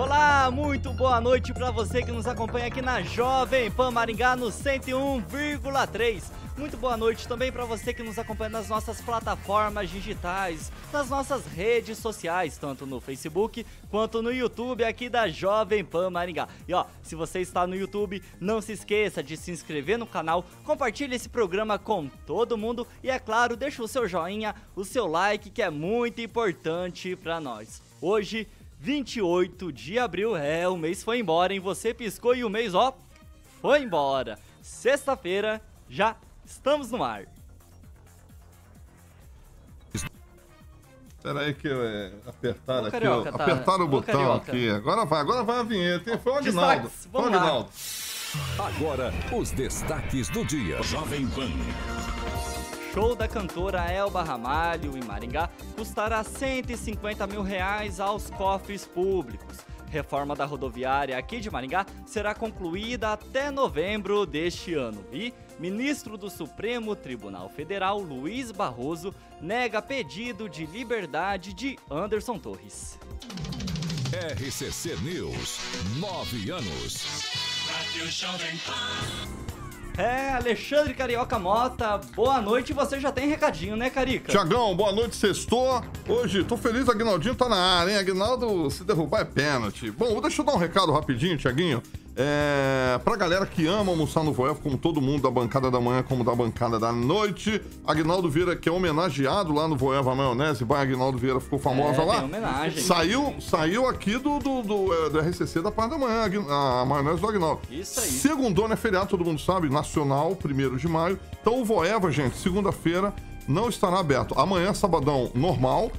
Olá, muito boa noite para você que nos acompanha aqui na Jovem Pan Maringá no 101,3. Muito boa noite também para você que nos acompanha nas nossas plataformas digitais, nas nossas redes sociais, tanto no Facebook quanto no YouTube aqui da Jovem Pan Maringá. E ó, se você está no YouTube, não se esqueça de se inscrever no canal, compartilhe esse programa com todo mundo e é claro, deixa o seu joinha, o seu like que é muito importante para nós. Hoje 28 de abril. É, o mês foi embora, hein? Você piscou e o mês, ó, foi embora. Sexta-feira, já estamos no ar. Espera aí que é, apertaram aqui, Carioca, tá... apertaram o botão Carioca. aqui. Agora vai, agora vai a vinheta, hein? Foi o Agnaldo. Foi o Agnaldo. Agora, os destaques do dia. Jovem Pan. Show da cantora Elba Ramalho em Maringá custará 150 mil reais aos cofres públicos. Reforma da rodoviária aqui de Maringá será concluída até novembro deste ano. E ministro do Supremo Tribunal Federal, Luiz Barroso, nega pedido de liberdade de Anderson Torres. RCC News, nove anos. É, Alexandre Carioca Mota, boa noite. Você já tem recadinho, né, Carica? Tiagão, boa noite, sextou. Hoje, tô feliz, Aguinaldinho tá na área, hein? Aguinaldo, se derrubar é pênalti. Bom, deixa eu dar um recado rapidinho, Tiaguinho. É, pra galera que ama almoçar no Voel, como todo mundo da bancada da manhã, como da bancada da noite, Agnaldo Vieira, que é homenageado lá no Voeva Maionese, vai Agnaldo Vieira ficou famosa é, lá. homenagem. Saiu, saiu aqui do, do, do, é, do RCC da parte da manhã, a, a maionese do Agnaldo. Isso aí. Segundona é feriado, todo mundo sabe, nacional, primeiro de maio. Então o Voeva, gente, segunda-feira não estará aberto. Amanhã, sabadão, normal.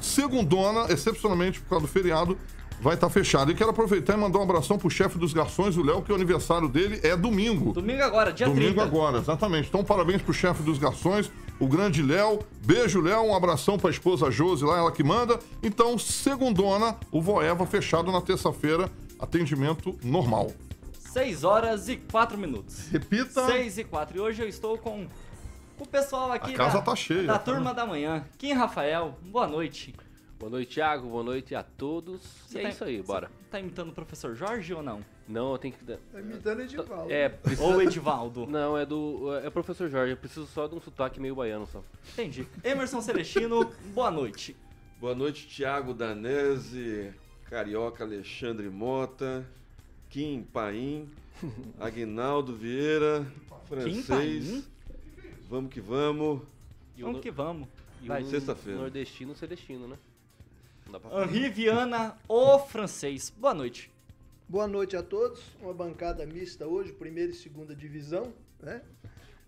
Segundona, excepcionalmente por causa do feriado, vai estar tá fechado. E quero aproveitar e mandar um abração pro chefe dos garçons, o Léo, que o aniversário dele é domingo. Domingo agora, dia domingo 30. Domingo agora, exatamente. Então, parabéns pro chefe dos garçons, o grande Léo. Beijo, Léo. Um abração pra esposa Josi lá, ela que manda. Então, segundona, o Voeva fechado na terça-feira, atendimento normal. 6 horas e 4 minutos. Repita. 6 e 4. E hoje eu estou com o pessoal aqui A casa da, tá cheia, da tá turma da manhã. Kim Rafael, boa noite. Boa noite, Thiago. Boa noite a todos. Você e é tá, isso aí, bora. Tá imitando o professor Jorge ou não? Não, eu tenho que. Tá imitando Edivaldo. É, precisa... Ou Edivaldo. Não, é do. É o professor Jorge. Eu preciso só de um sotaque meio baiano só. Entendi. Emerson Celestino, boa noite. Boa noite, Thiago Danese, Carioca Alexandre Mota, Kim Paim, Aguinaldo Vieira, francês. Vamos que vamos. Vamos que vamos. E sexta-feira. Nordestino, celestino, né? Henri Viana, o francês. Boa noite. Boa noite a todos. Uma bancada mista hoje, primeira e segunda divisão, né?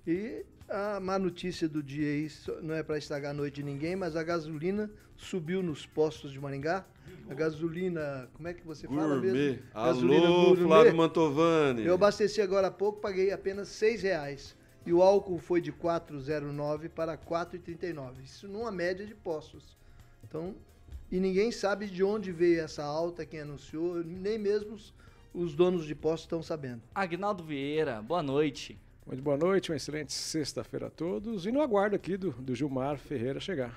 E a má notícia do dia aí, não é para estragar a noite de ninguém, mas a gasolina subiu nos postos de Maringá. A gasolina, como é que você fala mesmo? Gasolina Alô, gourmet. Flávio Mantovani. Eu abasteci agora há pouco, paguei apenas seis reais. E o álcool foi de 4,09 para 4,39. Isso numa média de postos. Então, e ninguém sabe de onde veio essa alta, quem anunciou, nem mesmo os, os donos de postos estão sabendo. Agnaldo Vieira, boa noite. Muito boa noite, uma excelente sexta-feira a todos. E no aguardo aqui do, do Gilmar Ferreira chegar.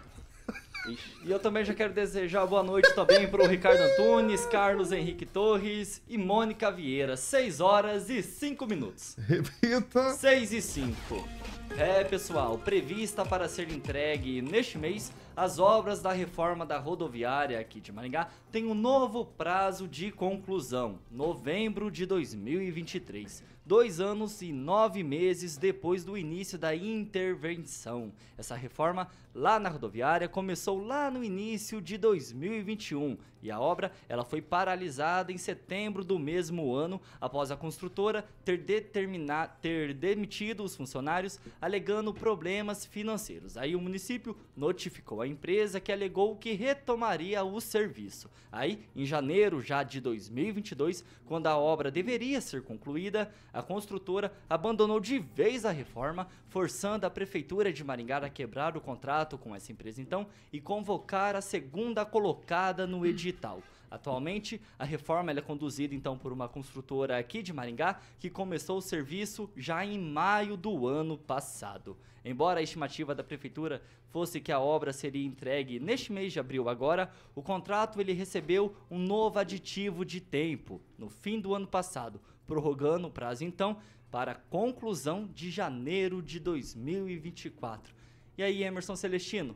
E eu também já quero desejar boa noite também para o Ricardo Antunes, Carlos Henrique Torres e Mônica Vieira. 6 horas e 5 minutos. Repita. 6 e 5. É, pessoal, prevista para ser entregue neste mês, as obras da reforma da rodoviária aqui de Maringá têm um novo prazo de conclusão, novembro de 2023. dois anos e nove meses depois do início da intervenção. Essa reforma lá na rodoviária começou lá no início de 2021 e a obra ela foi paralisada em setembro do mesmo ano após a construtora ter, determinado, ter demitido os funcionários alegando problemas financeiros. Aí o município notificou a empresa que alegou que retomaria o serviço. Aí, em janeiro já de 2022, quando a obra deveria ser concluída, a construtora abandonou de vez a reforma, forçando a prefeitura de Maringá a quebrar o contrato com essa empresa então e convocar a segunda colocada no edital. Atualmente, a reforma é conduzida então por uma construtora aqui de Maringá que começou o serviço já em maio do ano passado. Embora a estimativa da prefeitura fosse que a obra seria entregue neste mês de abril agora, o contrato ele recebeu um novo aditivo de tempo no fim do ano passado, prorrogando o prazo então para conclusão de janeiro de 2024. E aí, Emerson Celestino,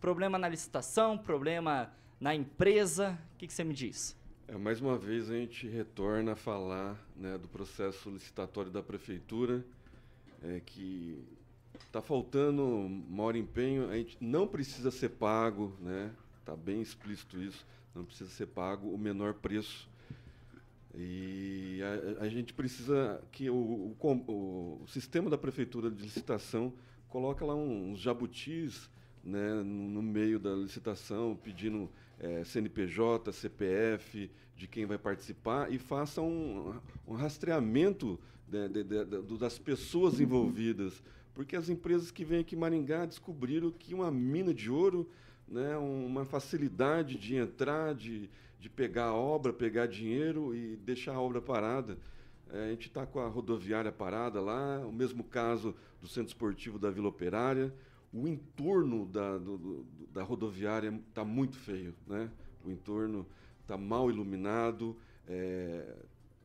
problema na licitação, problema na empresa, o que, que você me diz? É, mais uma vez a gente retorna a falar né, do processo licitatório da prefeitura, é, que está faltando maior empenho, a gente não precisa ser pago, né? Está bem explícito isso, não precisa ser pago o menor preço. E a, a gente precisa que o, o, o, sistema da prefeitura de licitação coloque lá uns jabutis né, no meio da licitação, pedindo é, CNPJ, CPF de quem vai participar e faça um, um rastreamento de, de, de, das pessoas envolvidas. Porque as empresas que vêm aqui em Maringá descobriram que uma mina de ouro, né, uma facilidade de entrar, de, de pegar a obra, pegar dinheiro e deixar a obra parada. É, a gente está com a rodoviária parada lá, o mesmo caso do Centro Esportivo da Vila Operária o entorno da, do, da rodoviária está muito feio, né? O entorno está mal iluminado, é,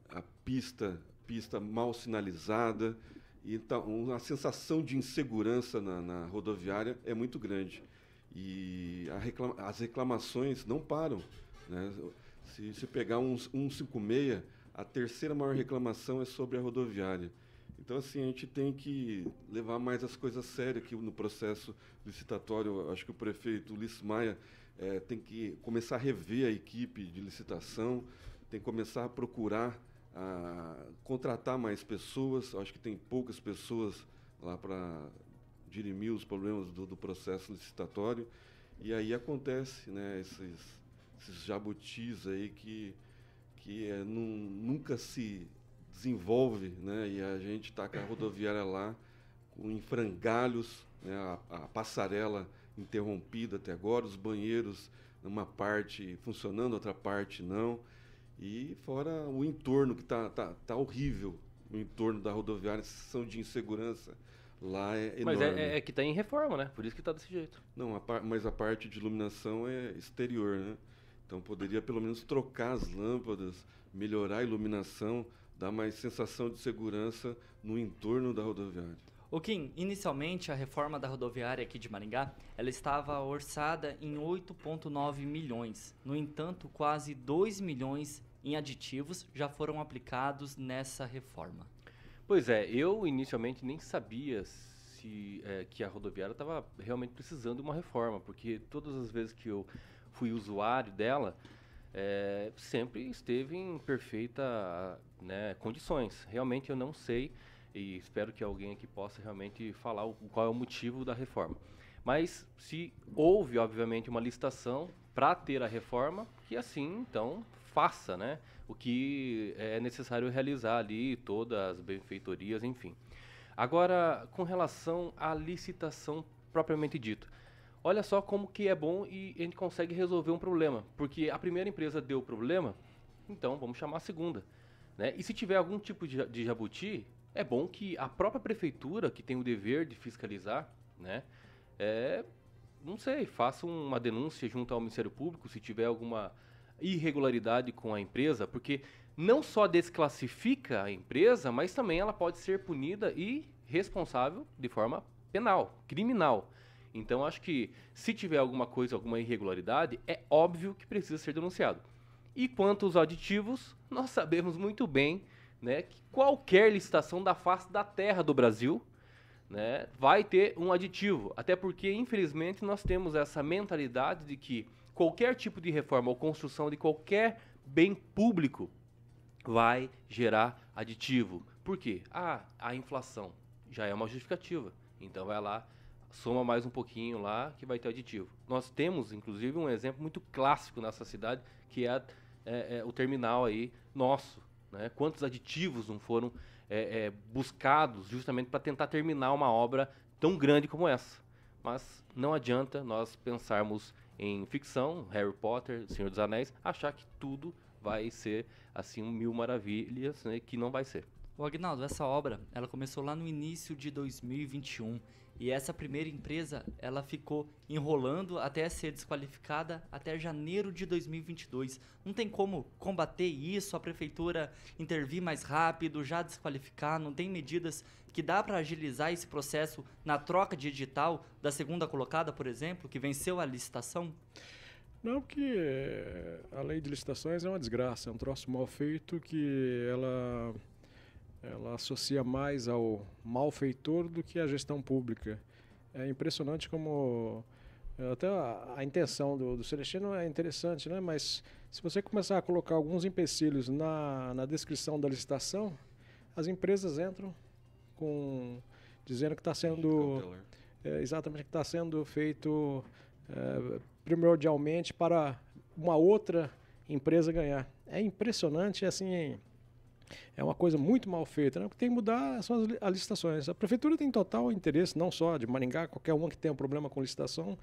a pista, pista mal sinalizada, então a sensação de insegurança na, na rodoviária é muito grande. E reclama, as reclamações não param. Né? Se, se pegar um 156, a terceira maior reclamação é sobre a rodoviária. Então, assim, a gente tem que levar mais as coisas sérias aqui no processo licitatório. Acho que o prefeito Ulisses Maia é, tem que começar a rever a equipe de licitação, tem que começar a procurar a contratar mais pessoas. Acho que tem poucas pessoas lá para dirimir os problemas do, do, processo licitatório. E aí acontece né, esses, esses jabutis aí que, que é, nunca se desenvolve, né? E a gente está com a rodoviária lá com em frangalhos, né? a, a, passarela interrompida até agora, os banheiros numa parte funcionando, outra parte não. E fora o entorno que está tá, tá horrível, o entorno da rodoviária, a sensação de insegurança lá é enorme. Mas é, é, é que está em reforma, né? Por isso que está desse jeito. Não, a mas a parte de iluminação é exterior, né? Então poderia pelo menos trocar as lâmpadas, melhorar a iluminação, dá mais sensação de segurança no entorno da rodoviária. O Kim, inicialmente a reforma da rodoviária aqui de Maringá, ela estava orçada em 8.9 milhões. No entanto, quase 2 milhões em aditivos já foram aplicados nessa reforma. Pois é, eu inicialmente nem sabia se é, que a rodoviária estava realmente precisando de uma reforma, porque todas as vezes que eu fui usuário dela, é, sempre esteve em perfeita né, condições. Realmente eu não sei e espero que alguém aqui possa realmente falar o, qual é o motivo da reforma. Mas se houve, obviamente, uma licitação para ter a reforma, que assim, então, faça né, o que é necessário realizar ali, todas as benfeitorias, enfim. Agora, com relação à licitação propriamente dita, olha só como que é bom e a gente consegue resolver um problema. Porque a primeira empresa deu o problema, então vamos chamar a segunda. Né? E se tiver algum tipo de, de jabuti, é bom que a própria prefeitura, que tem o dever de fiscalizar, né, é, não sei, faça uma denúncia junto ao Ministério Público se tiver alguma irregularidade com a empresa, porque não só desclassifica a empresa, mas também ela pode ser punida e responsável de forma penal, criminal. Então acho que se tiver alguma coisa, alguma irregularidade, é óbvio que precisa ser denunciado. E quanto aos aditivos, nós sabemos muito bem né, que qualquer licitação da face da terra do Brasil né, vai ter um aditivo. Até porque, infelizmente, nós temos essa mentalidade de que qualquer tipo de reforma ou construção de qualquer bem público vai gerar aditivo. Por quê? Ah, a inflação já é uma justificativa. Então vai lá, soma mais um pouquinho lá que vai ter aditivo. Nós temos, inclusive, um exemplo muito clássico nessa cidade, que é, é, é o terminal aí nosso. Né? Quantos aditivos não foram é, é, buscados justamente para tentar terminar uma obra tão grande como essa? Mas não adianta nós pensarmos em ficção, Harry Potter, Senhor dos Anéis, achar que tudo vai ser assim um mil maravilhas, né, que não vai ser. O Agnaldo, essa obra, ela começou lá no início de 2021 e essa primeira empresa, ela ficou enrolando até ser desqualificada até janeiro de 2022. Não tem como combater isso, a prefeitura intervir mais rápido, já desqualificar, não tem medidas que dá para agilizar esse processo na troca de edital da segunda colocada, por exemplo, que venceu a licitação? Não, porque a lei de licitações é uma desgraça, é um troço mal feito que ela ela associa mais ao malfeitor do que à gestão pública. É impressionante como é, até a, a intenção do, do, Celestino é interessante, né? Mas se você começar a colocar alguns empecilhos na, na descrição da licitação, as empresas entram com dizendo que está sendo é, exatamente que está sendo feito é, primordialmente para uma outra empresa ganhar. É impressionante, assim, é uma coisa muito mal feita. Né? O que tem que mudar são as licitações. A prefeitura tem total interesse, não só de Maringá, qualquer uma que tenha um problema com licitação,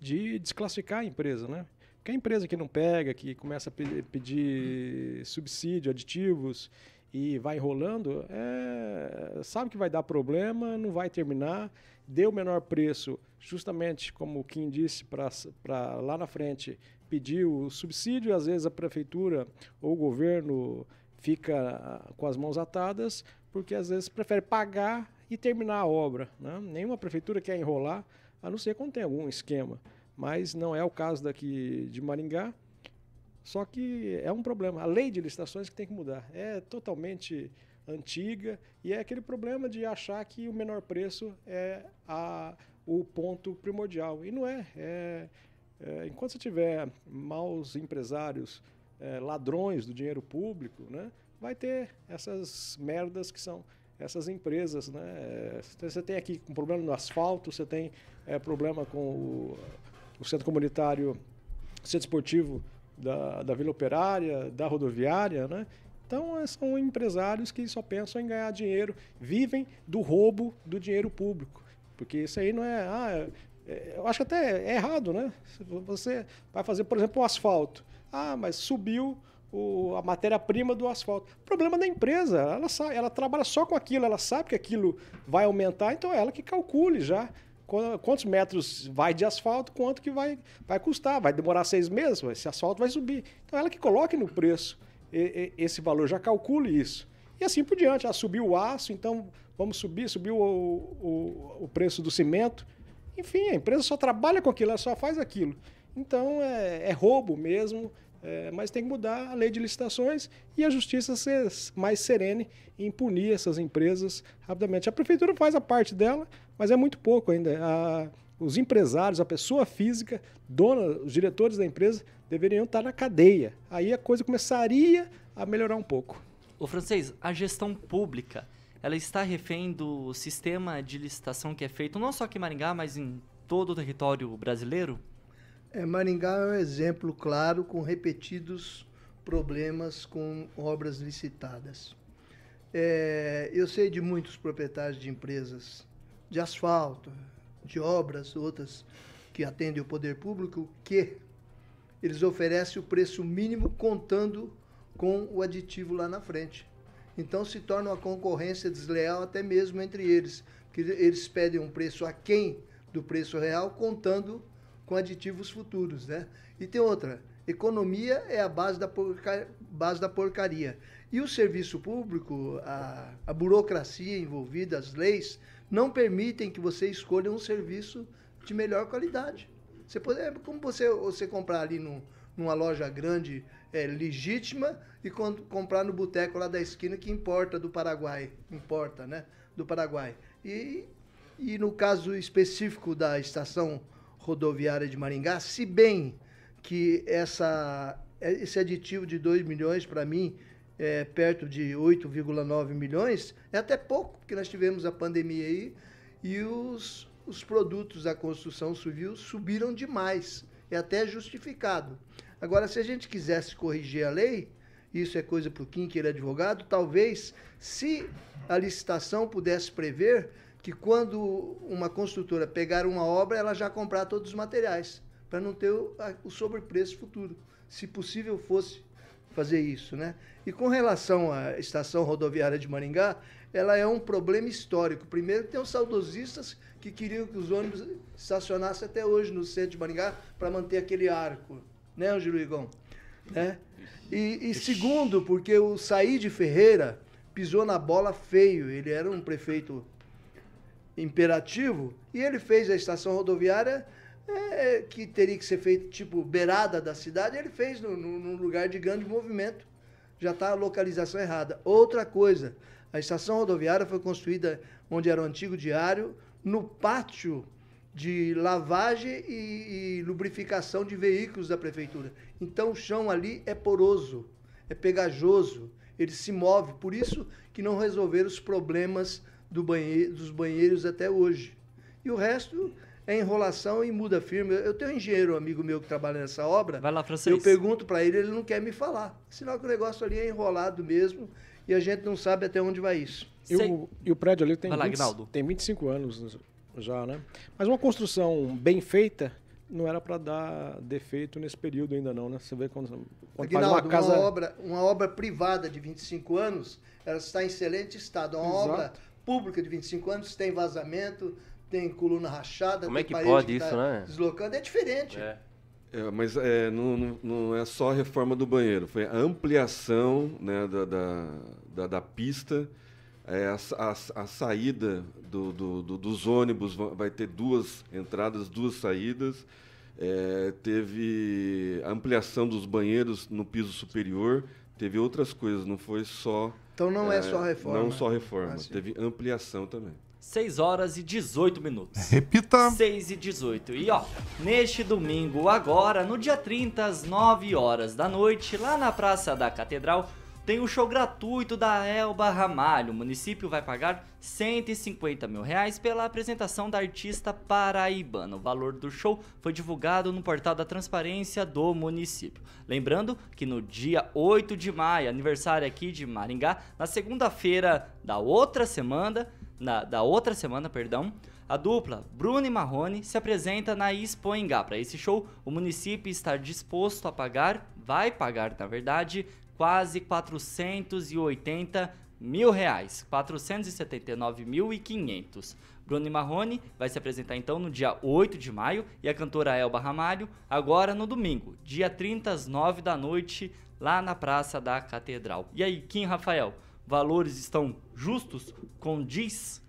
de desclassificar a empresa. Né? Porque a empresa que não pega, que começa a pedir subsídio, aditivos e vai enrolando, é, sabe que vai dar problema, não vai terminar, deu o menor preço, justamente como o Kim disse, para lá na frente pedir o subsídio, às vezes a prefeitura ou o governo fica ah, com as mãos atadas, porque às vezes prefere pagar e terminar a obra. Né? Nenhuma prefeitura quer enrolar, a não ser quando tem algum esquema. Mas não é o caso daqui de Maringá. Só que é um problema. A lei de licitações que tem que mudar. É totalmente antiga e é aquele problema de achar que o menor preço é a, o ponto primordial. E não é. é, é enquanto você tiver maus empresários é, ladrões do dinheiro público, né, vai ter essas merdas que são essas empresas. Né? É, você tem aqui um problema no asfalto, você tem é, problema com o, o centro comunitário, centro esportivo da, da Vila Operária, da rodoviária, né? Então, é, são empresários que só pensam em ganhar dinheiro, vivem do roubo do dinheiro público. Porque isso aí não é. Ah, é, eu acho até é errado, né? Você vai fazer, por exemplo, o asfalto. Ah, mas subiu o, a matéria-prima do asfalto. Problema da empresa, ela, sabe, ela trabalha só com aquilo, ela sabe que aquilo vai aumentar, então é ela que calcule já quantos metros vai de asfalto, quanto que vai, vai custar. Vai demorar seis meses, esse asfalto vai subir. Então ela que coloque no preço esse valor, já calcule isso. E assim por diante. Ah, subiu o aço, então vamos subir, subiu o, o, o preço do cimento. Enfim, a empresa só trabalha com aquilo, ela só faz aquilo. Então é, é roubo mesmo, é, mas tem que mudar a lei de licitações e a justiça ser mais serene em punir essas empresas rapidamente. A prefeitura faz a parte dela, mas é muito pouco ainda. A, os empresários, a pessoa física, dona, os diretores da empresa, deveriam estar na cadeia. Aí a coisa começaria a melhorar um pouco. O francês, a gestão pública, ela está refém do sistema de licitação que é feito não só aqui em Maringá, mas em todo o território brasileiro? É, Maringá é um exemplo claro com repetidos problemas com obras licitadas. É, eu sei de muitos proprietários de empresas de asfalto, de obras, outras que atendem o poder público, que eles oferecem o preço mínimo contando com o aditivo lá na frente. Então se torna uma concorrência desleal até mesmo entre eles, porque eles pedem um preço aquém do preço real, contando com aditivos futuros, né? E tem outra, economia é a base da, porca, base da porcaria. E o serviço público, a, a burocracia envolvida, as leis, não permitem que você escolha um serviço de melhor qualidade. Você pode, é como você, você comprar ali no, numa loja grande é, legítima e com, comprar no boteco lá da esquina que importa do Paraguai. Importa, né? Do Paraguai. E, e no caso específico da estação rodoviária de Maringá, se bem que essa, esse aditivo de 2 milhões, para mim, é perto de 8,9 milhões, é até pouco, porque nós tivemos a pandemia aí e os, os produtos da construção civil subiram demais. É até justificado. Agora, se a gente quisesse corrigir a lei, isso é coisa para o Kim, que ele é advogado, talvez, se a licitação pudesse prever que quando uma construtora pegar uma obra, ela já comprar todos os materiais, para não ter o, o sobrepreço futuro. Se possível fosse fazer isso, né? E com relação à estação rodoviária de Maringá, ela é um problema histórico. Primeiro, tem os saudosistas que queriam que os ônibus estacionassem até hoje no centro de Maringá para manter aquele arco né, Angelo Igão? Né? E, e segundo, porque o Saíde Ferreira pisou na bola feio. Ele era um prefeito imperativo e ele fez a estação rodoviária é, que teria que ser feita tipo beirada da cidade, ele fez num lugar de grande movimento. Já está a localização errada. Outra coisa, a estação rodoviária foi construída onde era o antigo diário, no pátio de lavagem e, e, lubrificação de veículos da prefeitura. Então o chão ali é poroso, é pegajoso, ele se move. Por isso que não resolveram os problemas do banheiro, dos banheiros até hoje. E o resto é enrolação e muda firme. Eu tenho um engenheiro amigo meu que trabalha nessa obra. Vai lá, francês. Eu pergunto para ele, ele não quer me falar. Sinal que o negócio ali é enrolado mesmo e a gente não sabe até onde vai isso. E, o, e o prédio ali tem, lá, 20, tem 25 anos já, né? Mas uma construção bem feita não era para dar defeito nesse período ainda não, né? Você vê quando, quando faz uma casa... Uma obra, uma obra privada de 25 anos, ela está em excelente estado. Uma Exato. obra pública de 25 anos tem vazamento, tem coluna rachada, Como é que pode que tá isso, né? Deslocando, é diferente. É. É, mas é, não, não, é só a reforma do banheiro, foi a ampliação né, da, da, da, da pista é, a, a, a, saída do, do, do, dos ônibus vai ter duas entradas, duas saídas. É, teve ampliação dos banheiros no piso superior. Teve outras coisas, não foi só. Então não é, é só reforma. Não só reforma, ah, teve ampliação também. 6 horas e 18 minutos. Repita. 6 e 18. E ó, neste domingo, agora, no dia 30, às 9 horas da noite, lá na Praça da Catedral, tem o show gratuito da Elba Ramalho. O município vai pagar 150 mil reais pela apresentação da artista paraibana. O valor do show foi divulgado no portal da transparência do município. Lembrando que no dia 8 de maio, aniversário aqui de Maringá, na segunda-feira da outra semana, na, da outra semana, perdão, a dupla Bruno e Marrone se apresenta na Expo Engá. Para esse show, o município está disposto a pagar, vai pagar na verdade, quase 480 mil reais, 479.500. Bruno Marrone vai se apresentar então no dia 8 de maio e a cantora Elba Ramalho agora no domingo, dia 30 às 9 da noite, lá na Praça da Catedral. E aí, Kim Rafael, valores estão justos? Condiz?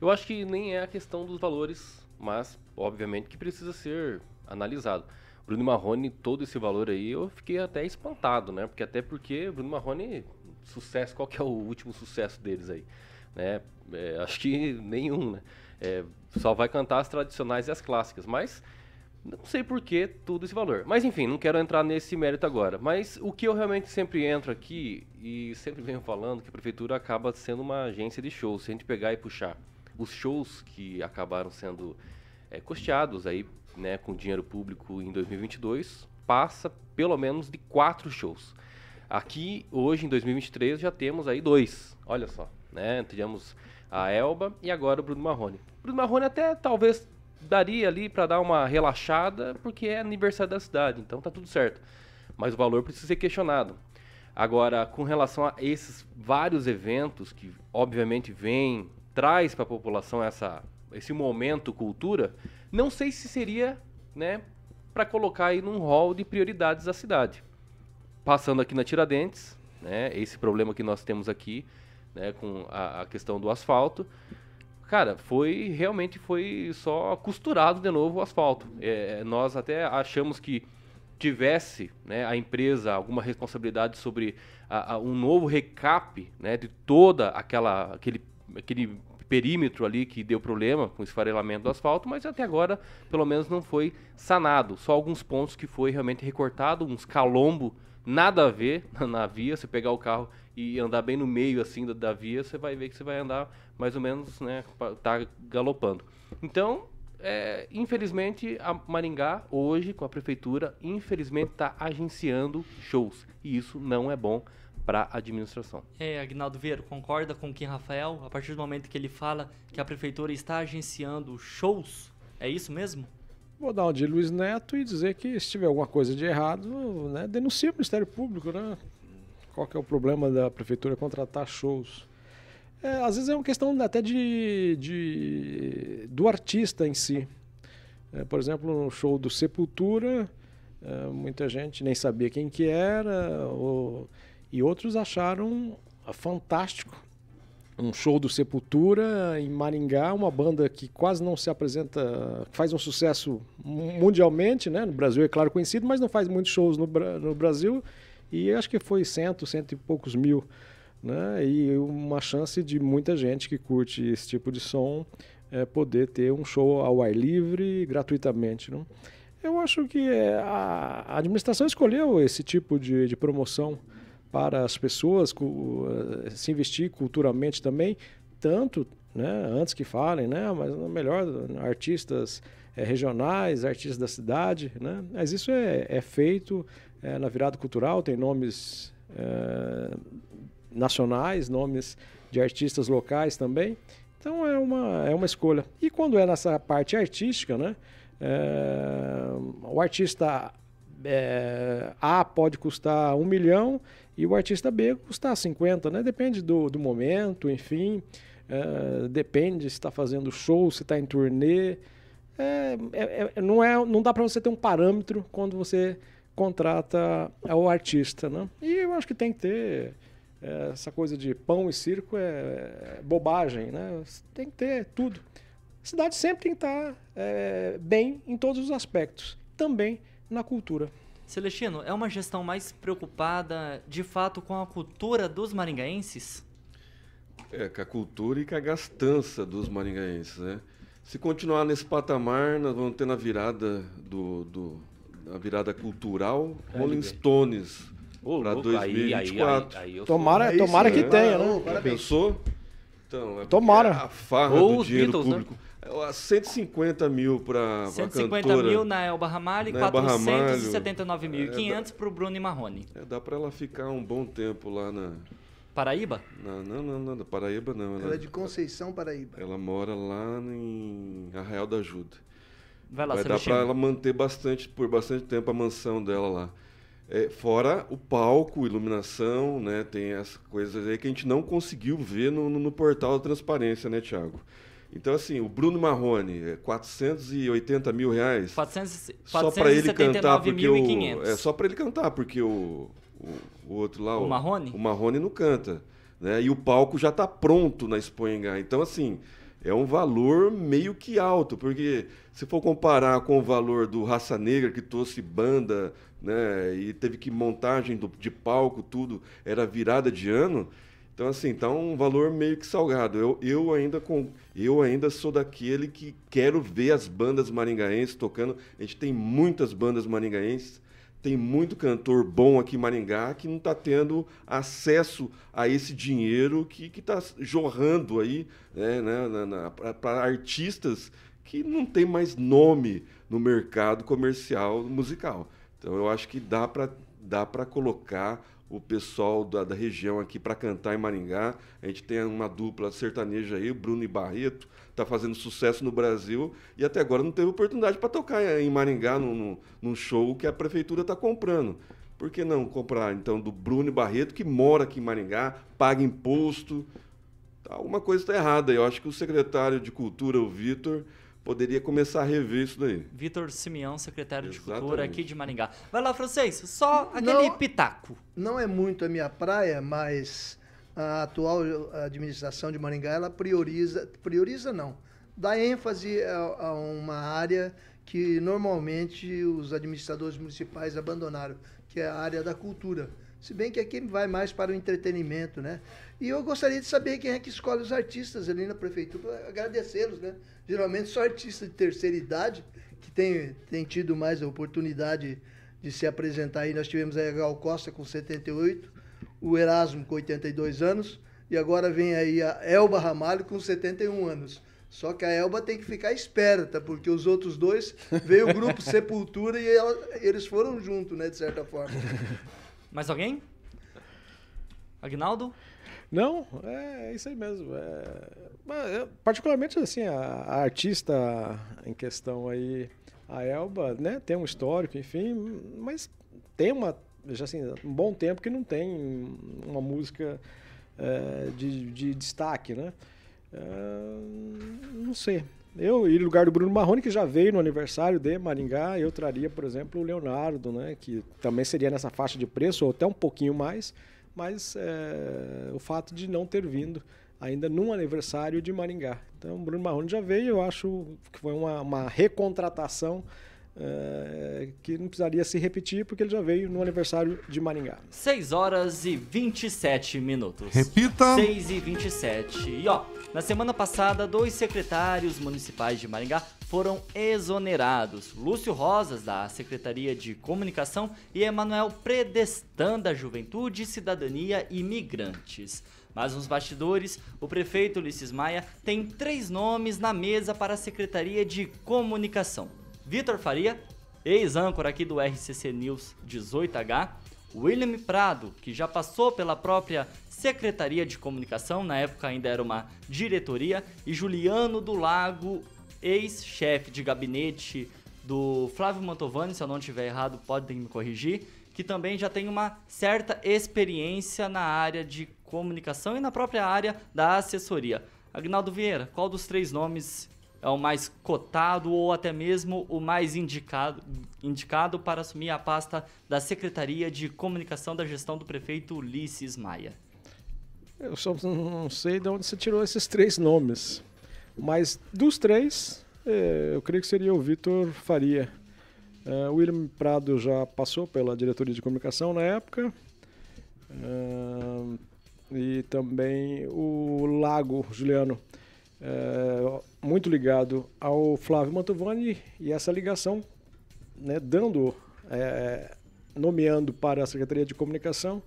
Eu acho que nem é a questão dos valores, mas obviamente que precisa ser analisado. Bruno Marrone, todo esse valor aí, eu fiquei até espantado, né? Porque até porque Bruno Marrone, sucesso, qual que é o último sucesso deles aí? Né? É, acho que nenhum, né? É, só vai cantar as tradicionais e as clássicas, mas não sei por que tudo esse valor. Mas enfim, não quero entrar nesse mérito agora. Mas o que eu realmente sempre entro aqui e sempre venho falando que a prefeitura acaba sendo uma agência de shows. Se a gente pegar e puxar os shows que acabaram sendo é, custeados aí né, com dinheiro público em 2022 passa pelo menos de quatro shows. Aqui, hoje, em 2023, já temos aí dois. Olha só, né? Tivemos a Elba e agora o Bruno Marrone. Bruno Marrone até talvez daria ali para dar uma relaxada, porque é aniversário da cidade, então tá tudo certo. Mas o valor precisa ser questionado. Agora, com relação a esses vários eventos que obviamente vêm, traz para a população essa, esse momento cultura, não sei se seria, né, para colocar aí num hall de prioridades da cidade. Passando aqui na Tiradentes, né, esse problema que nós temos aqui, né, com a, a questão do asfalto, cara, foi realmente foi só costurado de novo o asfalto. É, nós até achamos que tivesse né, a empresa alguma responsabilidade sobre a, a, um novo recap né, de toda aquela aquele, aquele perímetro ali que deu problema com o esfarelamento do asfalto, mas até agora pelo menos não foi sanado. Só alguns pontos que foi realmente recortado, uns calombo nada a ver na via. Você pegar o carro e andar bem no meio assim da, da via, você vai ver que você vai andar mais ou menos, né, tá galopando. Então, é, infelizmente, a Maringá, hoje, com a prefeitura, infelizmente está agenciando shows. E isso não é bom para a administração. É, Agnaldo Vieira, concorda com o Kim Rafael? A partir do momento que ele fala que a prefeitura está agenciando shows, é isso mesmo? Vou dar um de Luiz Neto e dizer que se tiver alguma coisa de errado, né, denuncia o Ministério Público, né? Qual que é o problema da prefeitura contratar shows? É, às vezes é uma questão até de, de do artista em si. É, por exemplo, no show do Sepultura, é, muita gente nem sabia quem que era, ou, e outros acharam fantástico. Um show do Sepultura em Maringá, uma banda que quase não se apresenta, faz um sucesso mundialmente, né? No Brasil é claro conhecido, mas não faz muitos shows no, no Brasil. E acho que foi cento, cento e poucos mil né? E uma chance de muita gente que curte esse tipo de som é, poder ter um show ao ar livre gratuitamente. Né? Eu acho que é, a administração escolheu esse tipo de, de promoção para as pessoas eh, se investir culturalmente também, tanto né, antes que falem, né, mas melhor artistas é, regionais, artistas da cidade, né, mas isso é, é feito é, na virada cultural, tem nomes nacionais, nomes de artistas locais também. Então é uma, é uma escolha. E quando é nessa parte artística, né? O artista é, A pode custar um milhão e o artista B custar 50, né? Depende do, do momento, enfim. É, depende se está fazendo show, se está em turnê. É, é, é, não, é, não dá para você ter um parâmetro quando você contrata o artista, né? E eu acho que tem que ter essa coisa de pão e circo é, é bobagem, né? Tem que ter tudo. A cidade sempre tem que estar é, bem em todos os aspectos, também na cultura. Celestino, é uma gestão mais preocupada, de fato, com a cultura dos maringaenses? É, com a cultura e com a gastança dos maringaenses, né? Se continuar nesse patamar, nós vamos ter na virada do, do na virada cultural, Rolling Stones para 2024. Aí, aí, aí tomara tomara que tenha, né? Pensou? Então, é tomara. A farra Ou do dinheiro Beatles, né? público. Né? 150 mil para 150 cantora, mil na Elba Ramalho e 479.500 é, para o Bruno e Marrone. É, dá para ela ficar um bom tempo lá na... Paraíba? Não, não, não, não, Paraíba não. Ela, ela é de Conceição, Paraíba. Ela mora lá em Arraial da Ajuda. Vai lá, Vai dar para ela manter bastante, por bastante tempo a mansão dela lá. É, fora o palco, iluminação, né? Tem as coisas aí que a gente não conseguiu ver no, no, no portal da transparência, né, Tiago? Então, assim, o Bruno Marrone, é 480 mil reais. 400, só para ele cantar, porque o, é só para ele cantar, porque o, o, o outro lá, o, o Marrone, o Marrone não canta, né? E o palco já está pronto na Expoingá. Então, assim, é um valor meio que alto, porque se for comparar com o valor do Raça Negra, que trouxe banda, né, e teve que montagem do, de palco, tudo, era virada de ano. Então, assim, tá um valor meio que salgado. Eu, eu, ainda, com, eu ainda sou daquele que quero ver as bandas maringaenses tocando. A gente tem muitas bandas maringaenses, tem muito cantor bom aqui em Maringá que não está tendo acesso a esse dinheiro que está jorrando aí né, para artistas que não tem mais nome no mercado comercial musical. Então eu acho que dá para dá para colocar o pessoal da, da região aqui para cantar em Maringá. A gente tem uma dupla sertaneja aí, Bruno e Barreto, está fazendo sucesso no Brasil e até agora não teve oportunidade para tocar em Maringá num, num show que a prefeitura está comprando. Por que não comprar então do Bruno e Barreto, que mora aqui em Maringá, paga imposto? Alguma coisa está errada. Eu acho que o secretário de Cultura, o Vitor, poderia começar a rever isso daí. Vitor Simeão, secretário Exatamente. de Cultura aqui de Maringá. Vai lá, francês, só aquele não, pitaco. Não é muito a minha praia, mas a atual administração de Maringá, ela prioriza, prioriza não, dá ênfase a, a uma área que normalmente os administradores municipais abandonaram, que é a área da cultura. Se bem que aqui vai mais para o entretenimento, né? E eu gostaria de saber quem é que escolhe os artistas ali na prefeitura, agradecê-los, né? Geralmente só artistas de terceira idade, que tem, tem tido mais a oportunidade de se apresentar aí. Nós tivemos a Gal Costa com 78, o Erasmo com 82 anos, e agora vem aí a Elba Ramalho com 71 anos. Só que a Elba tem que ficar esperta, porque os outros dois veio o grupo Sepultura e ela, eles foram juntos, né, de certa forma. Mais alguém? Agnaldo? Não, é isso aí mesmo. É, particularmente assim, a, a, artista em questão aí, a Elba, né, tem um histórico, enfim, mas tem uma, já assim, um bom tempo que não tem uma música é, de, de, destaque, né? É, não sei. Eu, em lugar do Bruno Marrone, que já veio no aniversário de Maringá, eu traria, por exemplo, o Leonardo, né, que também seria nessa faixa de preço, ou até um pouquinho mais, mas é, o fato de não ter vindo ainda num aniversário de Maringá. Então, o Bruno Marrone já veio, eu acho que foi uma, uma recontratação é, que não precisaria se repetir porque ele já veio no aniversário de Maringá. 6 horas e 27 minutos. Repita! 6 e 27. E ó, na semana passada, dois secretários municipais de Maringá foram exonerados. Lúcio Rosas, da Secretaria de Comunicação, e Emanuel Predestan, da Juventude, Cidadania e Migrantes. Mas nos bastidores, o prefeito Ulisses Maia tem três nomes na mesa para a Secretaria de Comunicação. Vitor Faria, ex-âncora aqui do RCC News 18H, William Prado, que já passou pela própria Secretaria de Comunicação, na época ainda era uma diretoria, e Juliano do Lago, ex-chefe de gabinete do Flávio Mantovani, se eu não estiver errado, podem me corrigir, que também já tem uma certa experiência na área de comunicação e na própria área da assessoria. Agnaldo Vieira, qual dos três nomes é o mais cotado ou até mesmo o mais indicado, indicado para assumir a pasta da Secretaria de Comunicação da Gestão do prefeito Ulisses Maia? Eu só não sei de onde você tirou esses três nomes, mas dos três, é, eu creio que seria o Vitor Faria. É, o William Prado já passou pela diretoria de comunicação na época. É, e também o Lago Juliano muito ligado ao Flávio Mantovani e essa ligação, né, dando, nomeando para a Secretaria de Comunicação,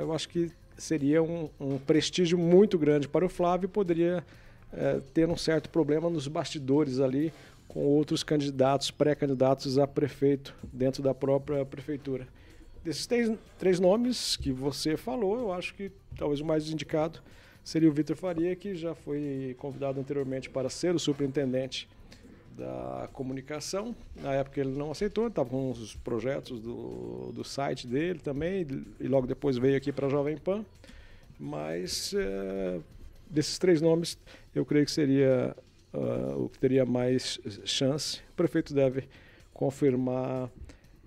eu acho que seria um, um, prestígio muito grande para o Flávio, poderia é, ter um certo problema nos bastidores ali com outros candidatos, pré-candidatos a prefeito dentro da própria prefeitura. Desses três, três nomes que você falou, eu acho que talvez o mais indicado seria o Vitor Faria, que já foi convidado anteriormente para ser o superintendente da comunicação. Na época ele não aceitou, estava com os projetos do, do site dele também, e logo depois veio aqui para a Jovem Pan. Mas é, desses três nomes, eu creio que seria uh, o que teria mais chance. O prefeito deve confirmar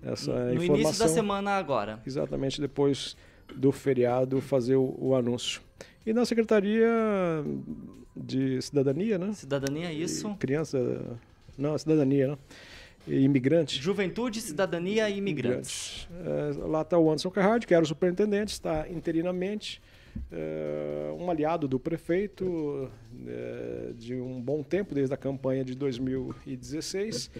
essa no informação. No início da semana agora. Exatamente depois do feriado, fazer o, o anúncio. E na Secretaria de Cidadania, né? Cidadania, isso. E criança. Não, cidadania, né? E imigrante. Juventude, Cidadania e Imigrantes. É, lá está o Anderson Carrard, que era o superintendente, está interinamente. É, um aliado do prefeito é, de um bom tempo, desde a campanha de 2016.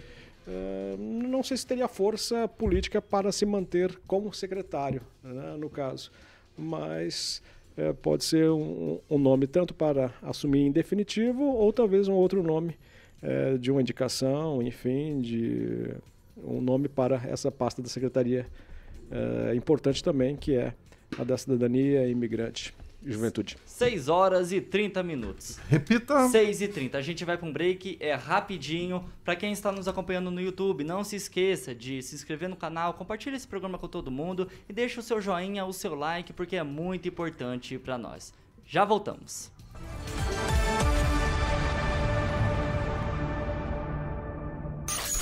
É, não sei se teria força política para se manter como secretário, né, no caso. Mas pode ser um, um, nome tanto para assumir em definitivo ou talvez um outro nome de uma indicação, enfim, de um nome para essa pasta da secretaria importante também, que é a da cidadania imigrante. Juventude. 6 horas e 30 minutos. Repita. 6 e 30. A gente vai para um break, é rapidinho. Para quem está nos acompanhando no YouTube, não se esqueça de se inscrever no canal, compartilhe esse programa com todo mundo e deixe o seu joinha, o seu like, porque é muito importante para nós. Já voltamos.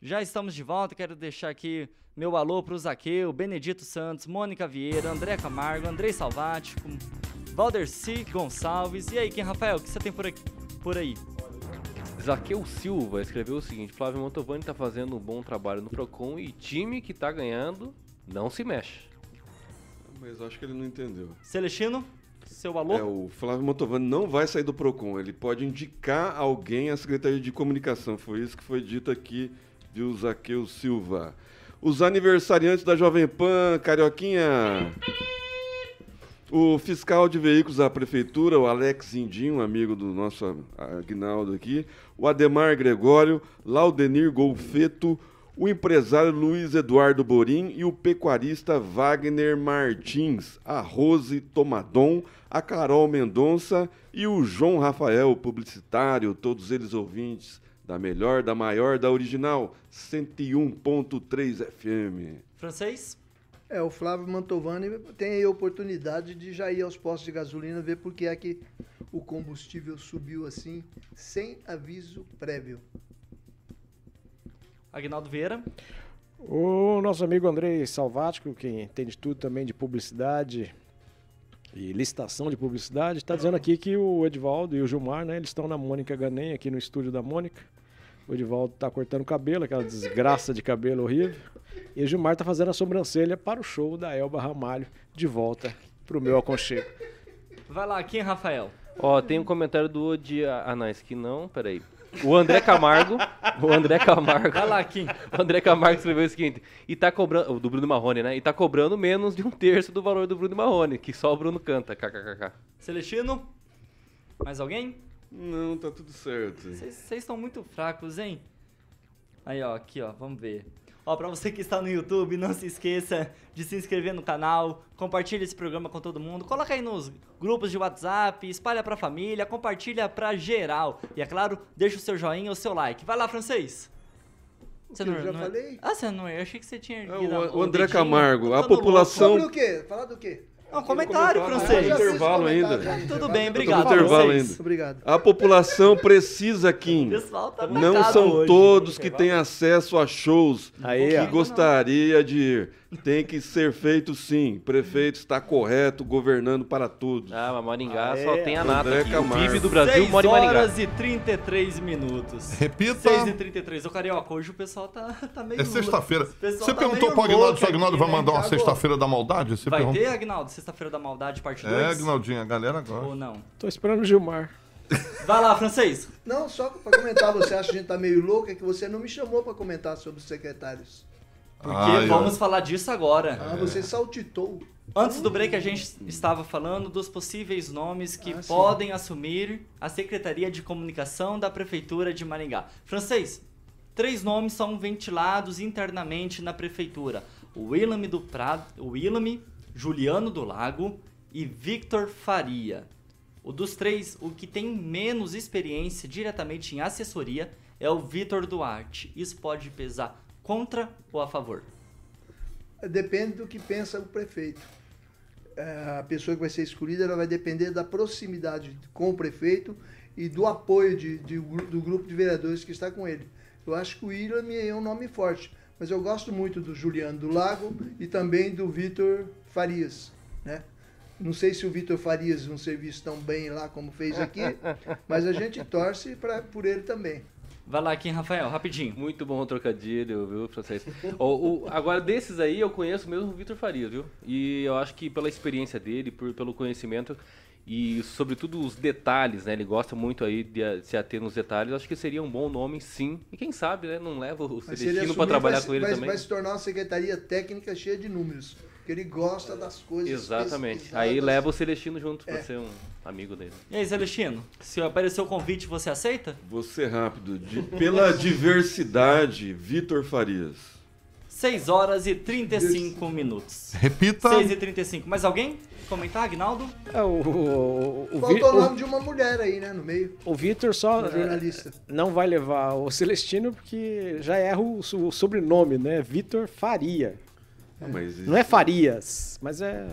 Já estamos de volta, quero deixar aqui meu alô para o Zaqueu, Benedito Santos, Mônica Vieira, André Camargo, Andrei Salvático, Valderci Gonçalves. E aí, quem, Rafael, o que você tem por, aqui, por aí? Zaqueu Silva escreveu o seguinte: Flávio Montovani está fazendo um bom trabalho no Procon e time que está ganhando não se mexe. Mas acho que ele não entendeu. Celestino? Seu alô? É, o Flávio Montovani não vai sair do PROCON, ele pode indicar alguém à Secretaria de Comunicação. Foi isso que foi dito aqui, viu, Zaqueu Silva. Os aniversariantes da Jovem Pan, Carioquinha. O fiscal de veículos da prefeitura, o Alex Indinho, amigo do nosso Agnaldo aqui, o Ademar Gregório, Laudenir Golfeto, o empresário Luiz Eduardo Borim e o pecuarista Wagner Martins, a Rose Tomadon, a Carol Mendonça e o João Rafael, publicitário, todos eles ouvintes da melhor, da maior, da original, 101.3 FM. Francês? É, o Flávio Mantovani tem aí a oportunidade de já ir aos postos de gasolina ver por que é que o combustível subiu assim, sem aviso prévio. Agnaldo Vieira. O nosso amigo Andrei Salvático, que entende tudo também de publicidade e licitação de publicidade, está dizendo aqui que o Edivaldo e o Gilmar, né, eles estão na Mônica Ganem, aqui no estúdio da Mônica. O Edivaldo está cortando cabelo, aquela desgraça de cabelo horrível. E o Gilmar está fazendo a sobrancelha para o show da Elba Ramalho, de volta para o meu aconchego. Vai lá, quem, Rafael? Ó, tem um comentário do Odi... Ah, não, esse aqui não, peraí. O André Camargo, o André Camargo. Vai lá, Kim. O André Camargo escreveu o seguinte: e tá cobrando, do Bruno Marrone, né? E tá cobrando menos de um terço do valor do Bruno Marrone, que só o Bruno canta, kkkk. Celestino? Mais alguém? Não, tá tudo certo. Vocês estão muito fracos, hein? Aí, ó, aqui, ó, vamos ver. Ó, pra você que está no YouTube, não se esqueça de se inscrever no canal, compartilha esse programa com todo mundo, coloca aí nos grupos de WhatsApp, espalha pra família, compartilha pra geral. E é claro, deixa o seu joinha ou o seu like. Vai lá, francês. Você não, eu já não... falei? Ah, você não, eu achei que você tinha... É, o, o André dedinho. Camargo, a população... Sobre o quê? Falar do quê? É um comentário, francês. Ah, intervalo ainda. Tudo bem, obrigado. intervalo ainda. Obrigado. A população precisa, Kim. Tá não são hoje. todos que têm acesso a shows Aí, que ó. gostaria de ir. Tem que ser feito sim. O prefeito está correto, governando para todos. Ah, mas Maringá Aê, só tem a nata André. O. PIB do Brasil 6 mora em Maringá. horas e 33 minutos. Repita. 6 e 33. Ô, Carioca, hoje o pessoal tá, tá meio... É sexta-feira. Você tá perguntou pro Agnaldo se o Agnaldo vai né? mandar uma sexta-feira da maldade? Você Vai perguntou? ter, Agnaldo, Sexta-feira da Maldade, parte 2? É, Agnaldinho, a galera Ou gosta. não? Tô esperando o Gilmar. Vai lá, francês. Não, só pra comentar, você acha que a gente tá meio louco, é que você não me chamou pra comentar sobre os secretários. Porque Ai, vamos ai. falar disso agora. Ah, você saltitou. Antes do break, a gente estava falando dos possíveis nomes que Ah, podem assumir a Secretaria de Comunicação da Prefeitura de Maringá. Francês, três nomes são ventilados internamente na Prefeitura. O Willam do Prado, o Willam, Juliano do Lago e Victor Faria. O dos três, o que tem menos experiência diretamente em assessoria é o Vitor Duarte. Isso pode pesar contra ou a favor? Depende do que pensa o prefeito. É, A pessoa que vai ser escolhida ela vai depender da proximidade com o prefeito e do apoio de, de- do grupo de vereadores que está com ele. Eu acho que o William é um nome forte, mas eu gosto muito do Juliano do Lago e também do Vitor Farias. Né? Não sei se o Vitor Farias um serviço tão bem lá como fez aqui, mas a gente torce pra, por ele também. Vai lá, Kim Rafael, rapidinho. Muito bom o trocadilho, viu, francês? o, o- agora, desses aí, eu conheço mesmo o Vitor Farias, viu? E eu acho que pela experiência dele, por, pelo conhecimento e, sobretudo, os detalhes, né? Ele gosta muito aí de se ater nos detalhes. Acho que seria um bom nome, sim. E quem sabe, né? Não leva o Celestino para trabalhar vai, com ele vai, também. vai se tornar uma secretaria técnica cheia de números. Porque ele gosta das coisas Exatamente. pesquisadas. Aí leva o Celestino junto É. para ser um amigo dele. E aí, Celestino, se aparecer o convite, você aceita? Vou ser rápido. De- pela diversidade, Vitor Farias. 6 horas e 35 minutos. Repita. 6 e 35. Mais alguém? Comentar, Agnaldo? É, o, o, o, Faltou Vi- o o- nome de uma mulher aí, né, no meio. o Vitor só jornalista. eh, não vai levar o Celestino porque já erra o, so- o sobrenome, né? Vitor Faria. Ah, mas Não é Farias, mas é.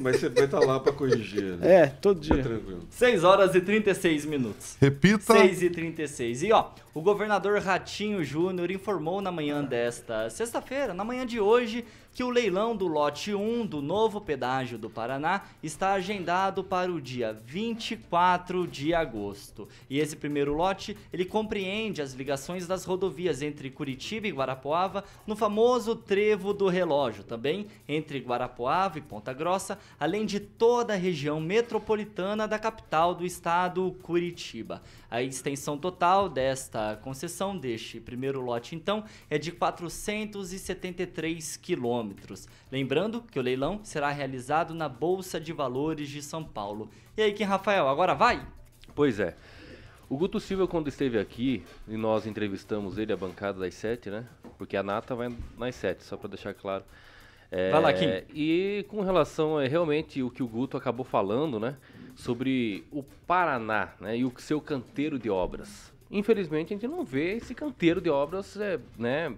Mas você vai estar lá para corrigir. Né? É, todo dia. tranquilo. 6 horas e 36 minutos. Repita. 6 e 36. E ó, o governador Ratinho Júnior informou na manhã desta sexta-feira, na manhã de hoje, que o leilão do lote 1 do novo pedágio do Paraná está agendado para o dia 24 de agosto. E esse primeiro lote, ele compreende as ligações das rodovias entre Curitiba e Guarapuava, no famoso trevo do relógio, também entre Guarapuava e Ponta Grossa, além de toda a região metropolitana da capital do estado, Curitiba. A extensão total desta concessão, deste primeiro lote, então, é de 473 quilômetros. Lembrando que o leilão será realizado na Bolsa de Valores de São Paulo. E aí, Kim Rafael, agora vai? Pois é. O Guto Silva, quando esteve aqui, e nós entrevistamos ele, a bancada das sete, né? Porque a Nata vai nas sete, só para deixar claro. É, Vai lá, Kim. E com relação a realmente o que o Guto acabou falando, né? Sobre o Paraná, né? E o seu canteiro de obras. Infelizmente, a gente não vê esse canteiro de obras, é, né?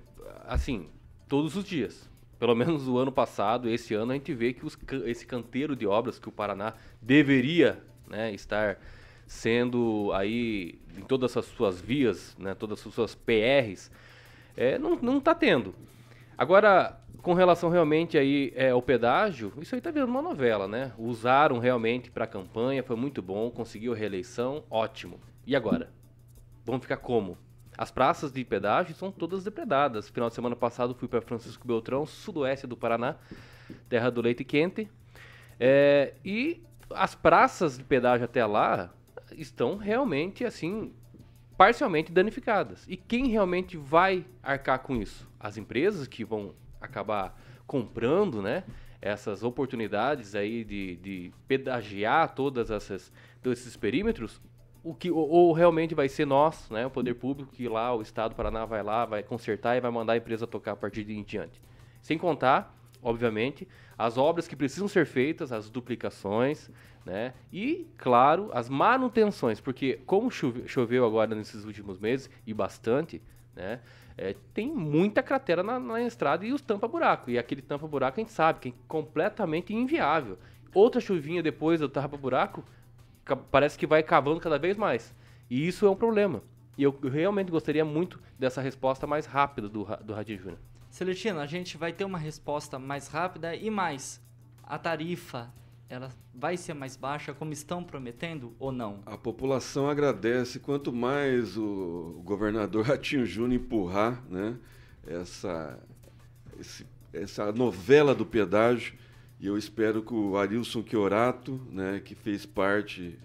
Assim, todos os dias. Pelo menos o ano passado, esse ano, a gente vê que os esse canteiro de obras que o Paraná deveria né, estar sendo aí em todas as suas vias, né, todas as suas PRs, é, não, não tá tendo. Agora, com relação realmente aí é, ao pedágio, isso aí tá virando uma novela, né? Usaram realmente para campanha, foi muito bom, conseguiu a reeleição, ótimo. E agora? Vão ficar como? As praças de pedágio são todas depredadas. Final de semana passado fui para Francisco Beltrão, sudoeste do Paraná, terra do leite quente. É, e as praças de pedágio até lá estão realmente assim parcialmente danificadas. E quem realmente vai arcar com isso? As empresas que vão acabar comprando, né? Essas oportunidades aí de, de pedagiar todas essas, todos esses perímetros, o que, ou, ou realmente vai ser nós, né, o poder público, que lá o Estado do Paraná vai lá, vai consertar e vai mandar a empresa tocar a partir de em diante. Sem contar, obviamente, as obras que precisam ser feitas, as duplicações, né? E, claro, as manutenções, porque como chove- choveu agora nesses últimos meses, e bastante, né? é, tem muita cratera na, na estrada e os tampa-buraco. E aquele tampa-buraco a gente sabe que é completamente inviável. Outra chuvinha depois do tampa-buraco, parece que vai cavando cada vez mais. E isso é um problema. E eu realmente gostaria muito dessa resposta mais rápida do, do Radinho Júnior. Celestino, a gente vai ter uma resposta mais rápida e mais. A tarifa, ela vai ser mais baixa como estão prometendo ou não? A população agradece quanto mais o, o governador Ratinho Júnior empurrar né, essa, esse- essa novela do pedágio. E eu espero que o Arilson Chiorato, né, que fez parte,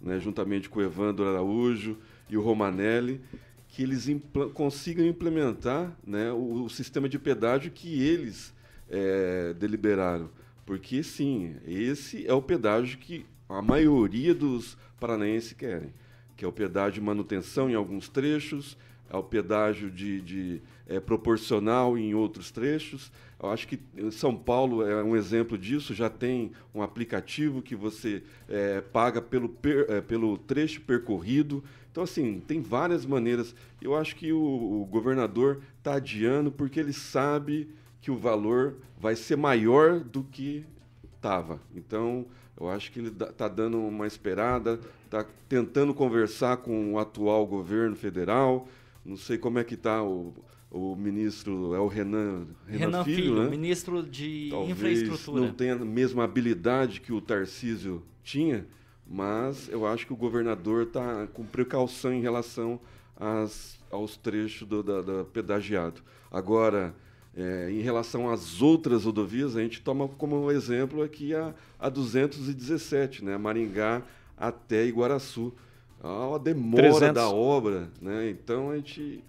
né, juntamente com o Evandro Araújo e o Romanelli, que eles impla- consigam implementar né, o, o sistema de pedágio que eles eh, deliberaram. Porque, sim, esse é o pedágio que a maioria dos paranaenses querem, que é o pedágio de manutenção em alguns trechos, é o pedágio de, de eh, proporcional em outros trechos. Eu acho que eh, São Paulo é um exemplo disso, já tem um aplicativo que você eh, paga pelo, per- eh, pelo trecho percorrido. Então, assim, tem várias maneiras. Eu acho que o, o governador está adiando porque ele sabe que o valor vai ser maior do que estava. Então, eu acho que ele está dando uma esperada, está tentando conversar com o atual governo federal. Não sei como é que está o, o ministro, é o Renan, Renan, Filho, né? ministro de Talvez Infraestrutura. não tenha a mesma habilidade que o Tarcísio tinha, mas eu acho que o governador está com precaução em relação às, aos trechos do da, da pedagiado. Agora, é, em relação às outras rodovias, a gente toma como exemplo aqui a, a 217, né? Maringá até Iguaraçu. Uma demora 300. da obra, né? Então a gente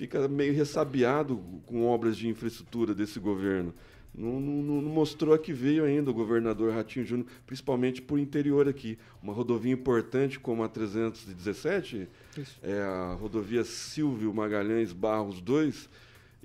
fica meio ressabiado com obras de infraestrutura desse governo. Não, não- não mostrou a que veio ainda o governador Ratinho Júnior, principalmente por interior aqui. Uma rodovia importante como a 317, é a rodovia Silvio Magalhães Barros 2,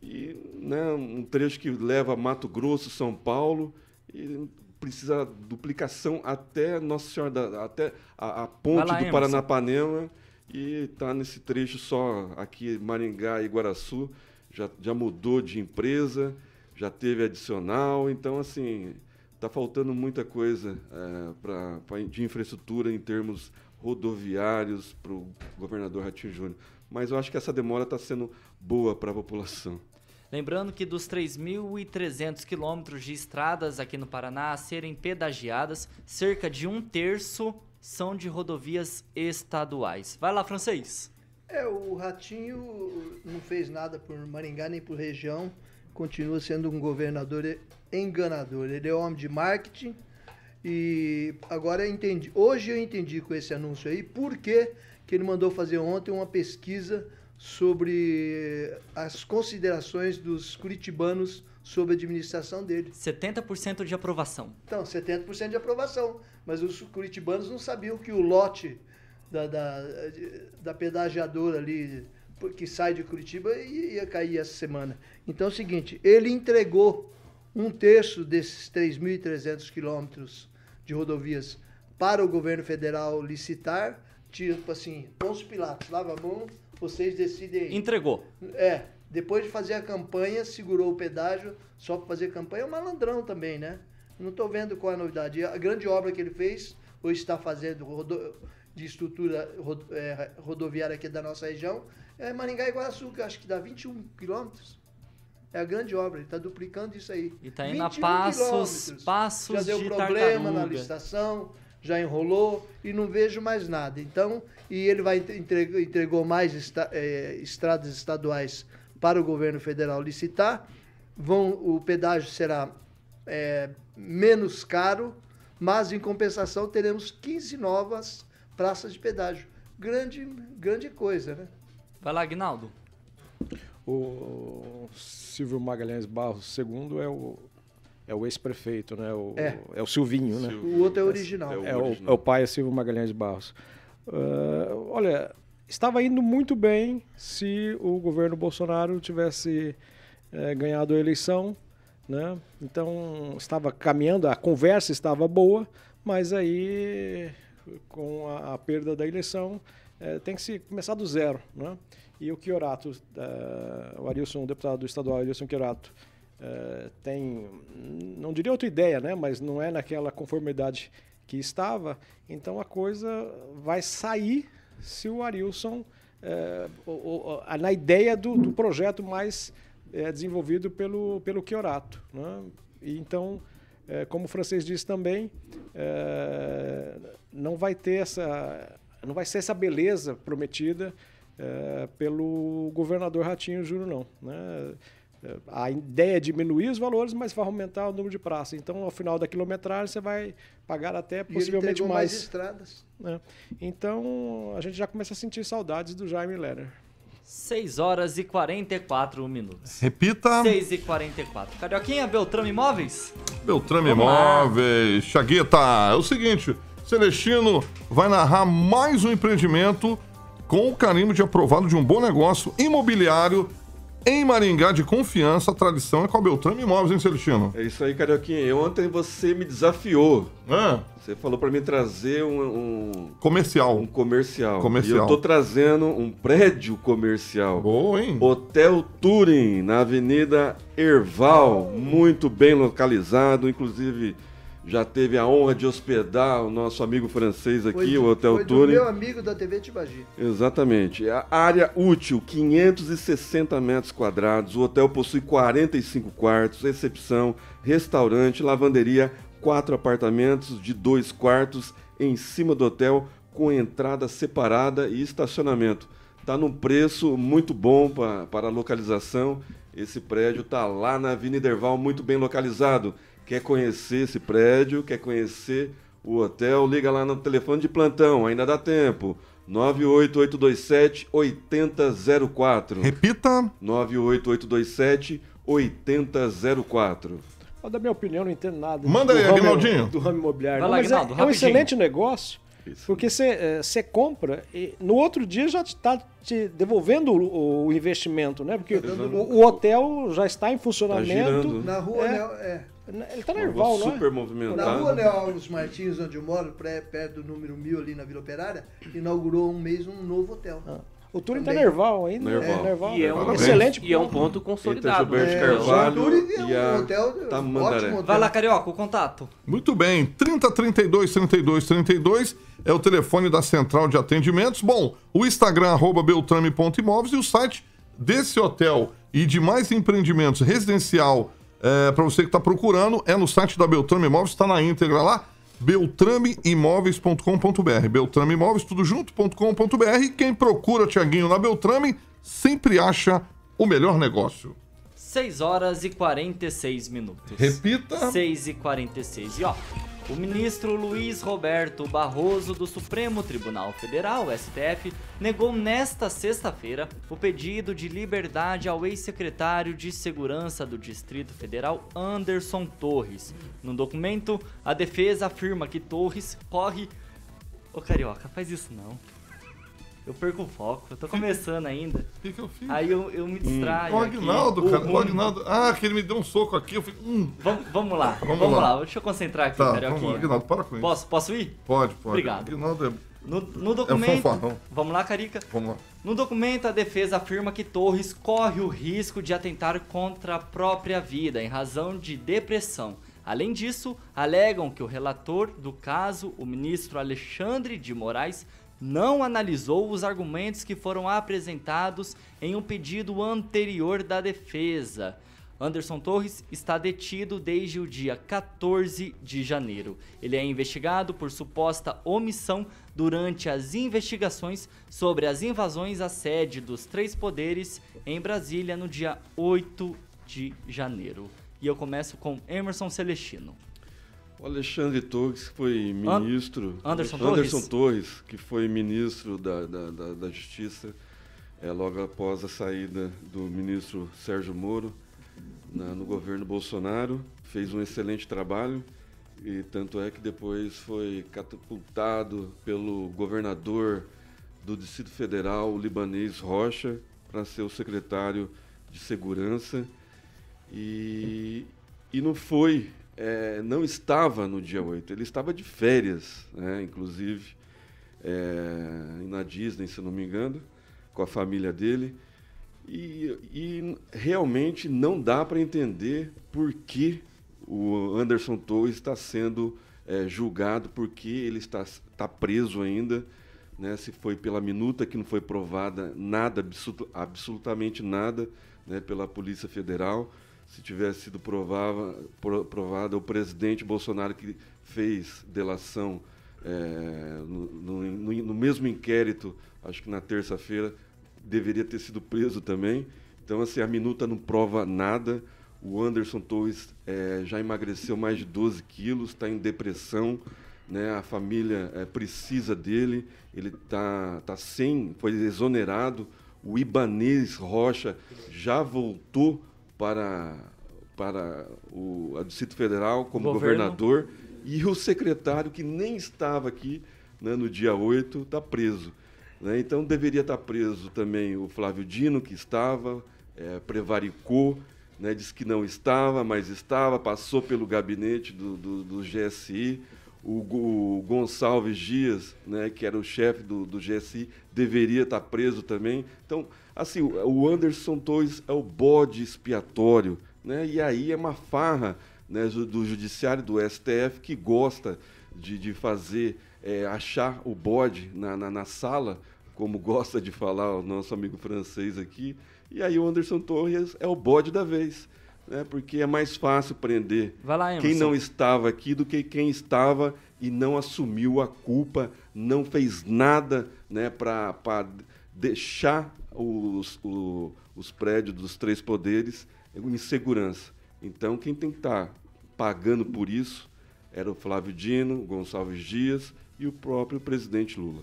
e né, um trecho que leva a Mato Grosso, São Paulo, e precisa duplicação até Nossa Senhora, da, até a, a ponte lá, do Emerson. Paranapanema, e está nesse trecho só aqui Maringá e Guaraçu, já, já mudou de empresa, já teve adicional, então assim, está faltando muita coisa é, pra, pra- de infraestrutura em termos rodoviários para o governador Ratinho Júnior. Mas eu acho que essa demora está sendo boa para a população. Lembrando que dos 3.300 quilômetros de estradas aqui no Paraná a serem pedagiadas, cerca de um terço são de rodovias estaduais. Vai lá, francês. É, o Ratinho não fez nada por Maringá nem por região, continua sendo um governador enganador. Ele é homem de marketing e agora eu entendi. Hoje eu entendi com esse anúncio aí por que, ele mandou fazer ontem uma pesquisa sobre as considerações dos curitibanos sobre a administração dele. 70% de aprovação. Então, 70% de aprovação. Mas os curitibanos não sabiam que o lote da, da, da pedagiadora ali, que sai de Curitiba, ia cair essa semana. Então é o seguinte, ele entregou um terço desses 3.300 quilômetros de rodovias para o governo federal licitar, tipo assim, Pôncio Pilatos, lava a mão, vocês decidem. Entregou. É, depois de fazer a campanha, segurou o pedágio só para fazer campanha. É um malandrão também, né? Não estou vendo qual é a novidade. A grande obra que ele fez, ou está fazendo rodo- de estrutura ro- é, rodoviária aqui da nossa região, é Maringá e Guaraçu, que acho que dá 21 quilômetros. É a grande obra, ele está duplicando isso aí. E tá indo a 21 passos, passos Já deu de problema na tartaruga. licitação, já enrolou e não vejo mais nada. Então, e ele vai entregou, entregou mais eh, estradas estaduais para o governo federal licitar. Vão, o pedágio será eh, menos caro, mas em compensação teremos 15 novas praças de pedágio. Grande, grande coisa, né? Vai lá, Agnaldo. O Silvio Magalhães Barros II é o, é o ex-prefeito, né? O, É. é o Silvinho, né? O outro é original. É o- É o, original. é o pai é Silvio Magalhães Barros. Ah, olha, estava indo muito bem se o governo Bolsonaro tivesse eh, ganhado a eleição, né? Então estava caminhando, a conversa estava boa, mas aí com a, a perda da eleição eh, tem que se começar do zero, né? E o Chiorato, eh, o Arilson, o deputado estadual Arilson Chiorato, tem, não diria outra ideia, né? Mas não é naquela conformidade que estava. Então a coisa vai sair se o Arilson, eh, o- o- na ideia do, do projeto mais eh, desenvolvido pelo, pelo Chiorato. Né? E então, eh, como o francês disse também, eh, não vai ter essa, não vai ser essa beleza prometida eh, pelo governador Ratinho Júnior, não. Né? A ideia é diminuir os valores, mas vai aumentar o número de praças. Então, ao final da quilometragem, você vai pagar até possivelmente mais mais. estradas. né? Então, a gente já começa a sentir saudades do Jaime Lerner. 6 horas e 44 minutos. Repita. 6 e 44. Carioquinha, Beltrame Imóveis? Beltrame Vamos lá. Imóveis, Chagueta. É o seguinte, Celestino vai narrar mais um empreendimento com o carimbo de aprovado de um bom negócio imobiliário em Maringá de confiança. Tradição é com a Beltrame Imóveis, hein, Celestino? É isso aí, Carioquinha. Ontem você me desafiou. É, Você falou para mim trazer um, um, comercial. um comercial. Comercial. E eu tô trazendo um prédio comercial. Boa, hein? Hotel Turing, na Avenida Erval, muito bem localizado, inclusive já teve a honra de hospedar o nosso amigo francês aqui, Foi o Hotel foi Turing. meu amigo da TV Tibagi. Exatamente. A área útil, 560 metros quadrados. O hotel possui 45 quartos, recepção, restaurante, lavanderia, quatro apartamentos de dois quartos em cima do hotel, com entrada separada e estacionamento. Está num preço muito bom pra, para a localização. Esse prédio está lá na Avenida Erval, muito bem localizado. Quer conhecer esse prédio, quer conhecer o hotel, liga lá no telefone de plantão, ainda dá tempo. 98827 8004. Repita. 98827 8004. Ó, Da minha opinião, eu não entendo nada. Manda aí, Aguinaldinho. Do ramo imobiliário. Vai Não, lá, mas é, Aguinaldo, é um rapidinho. excelente negócio. Isso. Porque você compra e no outro dia já está te devolvendo o, o investimento, né? Porque o, o hotel já está em funcionamento. girando. Na rua, É. né? É. Ele está Uma nerval, rua não é? super Na movimentada. rua Neo Alves Martins, onde eu moro, pré- perto do número 1000 ali na Vila Operária, inaugurou um mês um novo hotel. O Túlio está nerval ainda. Nerval. É, nerval. E é um, Parabéns. Excelente e é um ponto. consolidado. Gilberto né? Carvalho. Túlio é um e a hotel, Tamandaré. ótimo. Vai lá, Carioca, o contato. Muito bem, 30 32 32 32 é o telefone da central de atendimentos. Bom, o Instagram arroba beltrame.imóveis e o site desse hotel e de mais empreendimentos residencial para você que está procurando é no site da Beltrame Imóveis, está na íntegra lá, beltrameimóveis.com.br. Beltrame Imóveis, tudo junto.com.br. Quem procura Tiaguinho na Beltrame sempre acha o melhor negócio. 6 horas e 46 minutos. Repita. 6 e 46. E ó, o ministro Luiz Roberto Barroso do Supremo Tribunal Federal, STF, negou nesta sexta-feira o pedido de liberdade ao ex-secretário de Segurança do Distrito Federal, Anderson Torres. No documento, a defesa afirma que Torres corre. Ô carioca, faz isso não. Eu perco o foco, eu tô começando ainda. O que, que eu fiz? Aí eu, eu me distraio. O aqui. Agnaldo, O cara. O rumo. Agnaldo. Ah, que ele me deu um soco aqui. Eu falei, hum. Vamos, vamos lá, Vamos vamos, lá. lá. Deixa eu concentrar aqui, Tá, Carioquinha. vamos. Agnaldo, para com isso. Posso, posso ir? Pode, pode. Obrigado. Agnaldo é... No, no documento. fanfarrão. vamos lá, Carica. Vamos lá. No documento, a defesa afirma que Torres corre o risco de atentar contra a própria vida em razão de depressão. Além disso, alegam que o relator do caso, o ministro Alexandre de Moraes, não analisou os argumentos que foram apresentados em um pedido anterior da defesa. Anderson Torres está detido desde o dia 14 de janeiro. Ele é investigado por suposta omissão durante as investigações sobre as invasões à sede dos três poderes em Brasília no dia 8 de janeiro. E eu começo com Emerson Celestino. O Alexandre Torres, que foi ministro. Anderson Anderson Torres? Torres, que foi ministro da, da, da, da Justiça é, logo após a saída do ministro Sérgio Moro na- no governo Bolsonaro. Fez um excelente trabalho e tanto é que depois foi catapultado pelo governador do Distrito Federal, o libanês Rocha, para ser o secretário de Segurança. E, e não foi, é, não estava no dia 8, ele estava de férias, né, inclusive, é, na Disney, se não me engano, com a família dele. E, e realmente não dá para entender por que o Anderson Torres está sendo é, julgado, por que ele está, está preso ainda, né, se foi pela minuta que não foi provada nada, absolu- absolutamente nada, né, pela Polícia Federal. Se tivesse sido provava, pro- provada, o presidente Bolsonaro que fez delação é, no, no- no- mesmo inquérito, acho que na terça-feira, deveria ter sido preso também. Então, assim, a minuta não prova nada. O Anderson Torres eh, já emagreceu mais de 12 quilos, está em depressão, né? A família eh, precisa dele. Ele tá, tá sem, foi exonerado. O Ibanês Rocha já voltou para para o a Distrito Federal como Governo. governador e o secretário que nem estava aqui né, no dia 8 está preso. né? Então deveria estar preso também o Flávio Dino, que estava, eh, prevaricou, né, disse que não estava, mas estava, passou pelo gabinete do, do, do GSI. O, Go- o Gonçalves Dias, né, que era o chefe do, do GSI, deveria estar preso também. Então, assim, o Anderson Torres é o bode expiatório. Né, e aí é uma farra né, do judiciário, do STF, que gosta de, de fazer, é, achar o bode na, na, na sala, como gosta de falar o nosso amigo francês aqui. E aí o Anderson Torres é o bode da vez. Né, porque é mais fácil prender lá, quem não estava aqui do que quem estava e não assumiu a culpa, não fez nada né, para deixar os, o- os prédios dos três poderes em segurança. Então, quem tem que estar pagando por isso era o Flávio Dino, Gonçalves Dias e o próprio presidente Lula.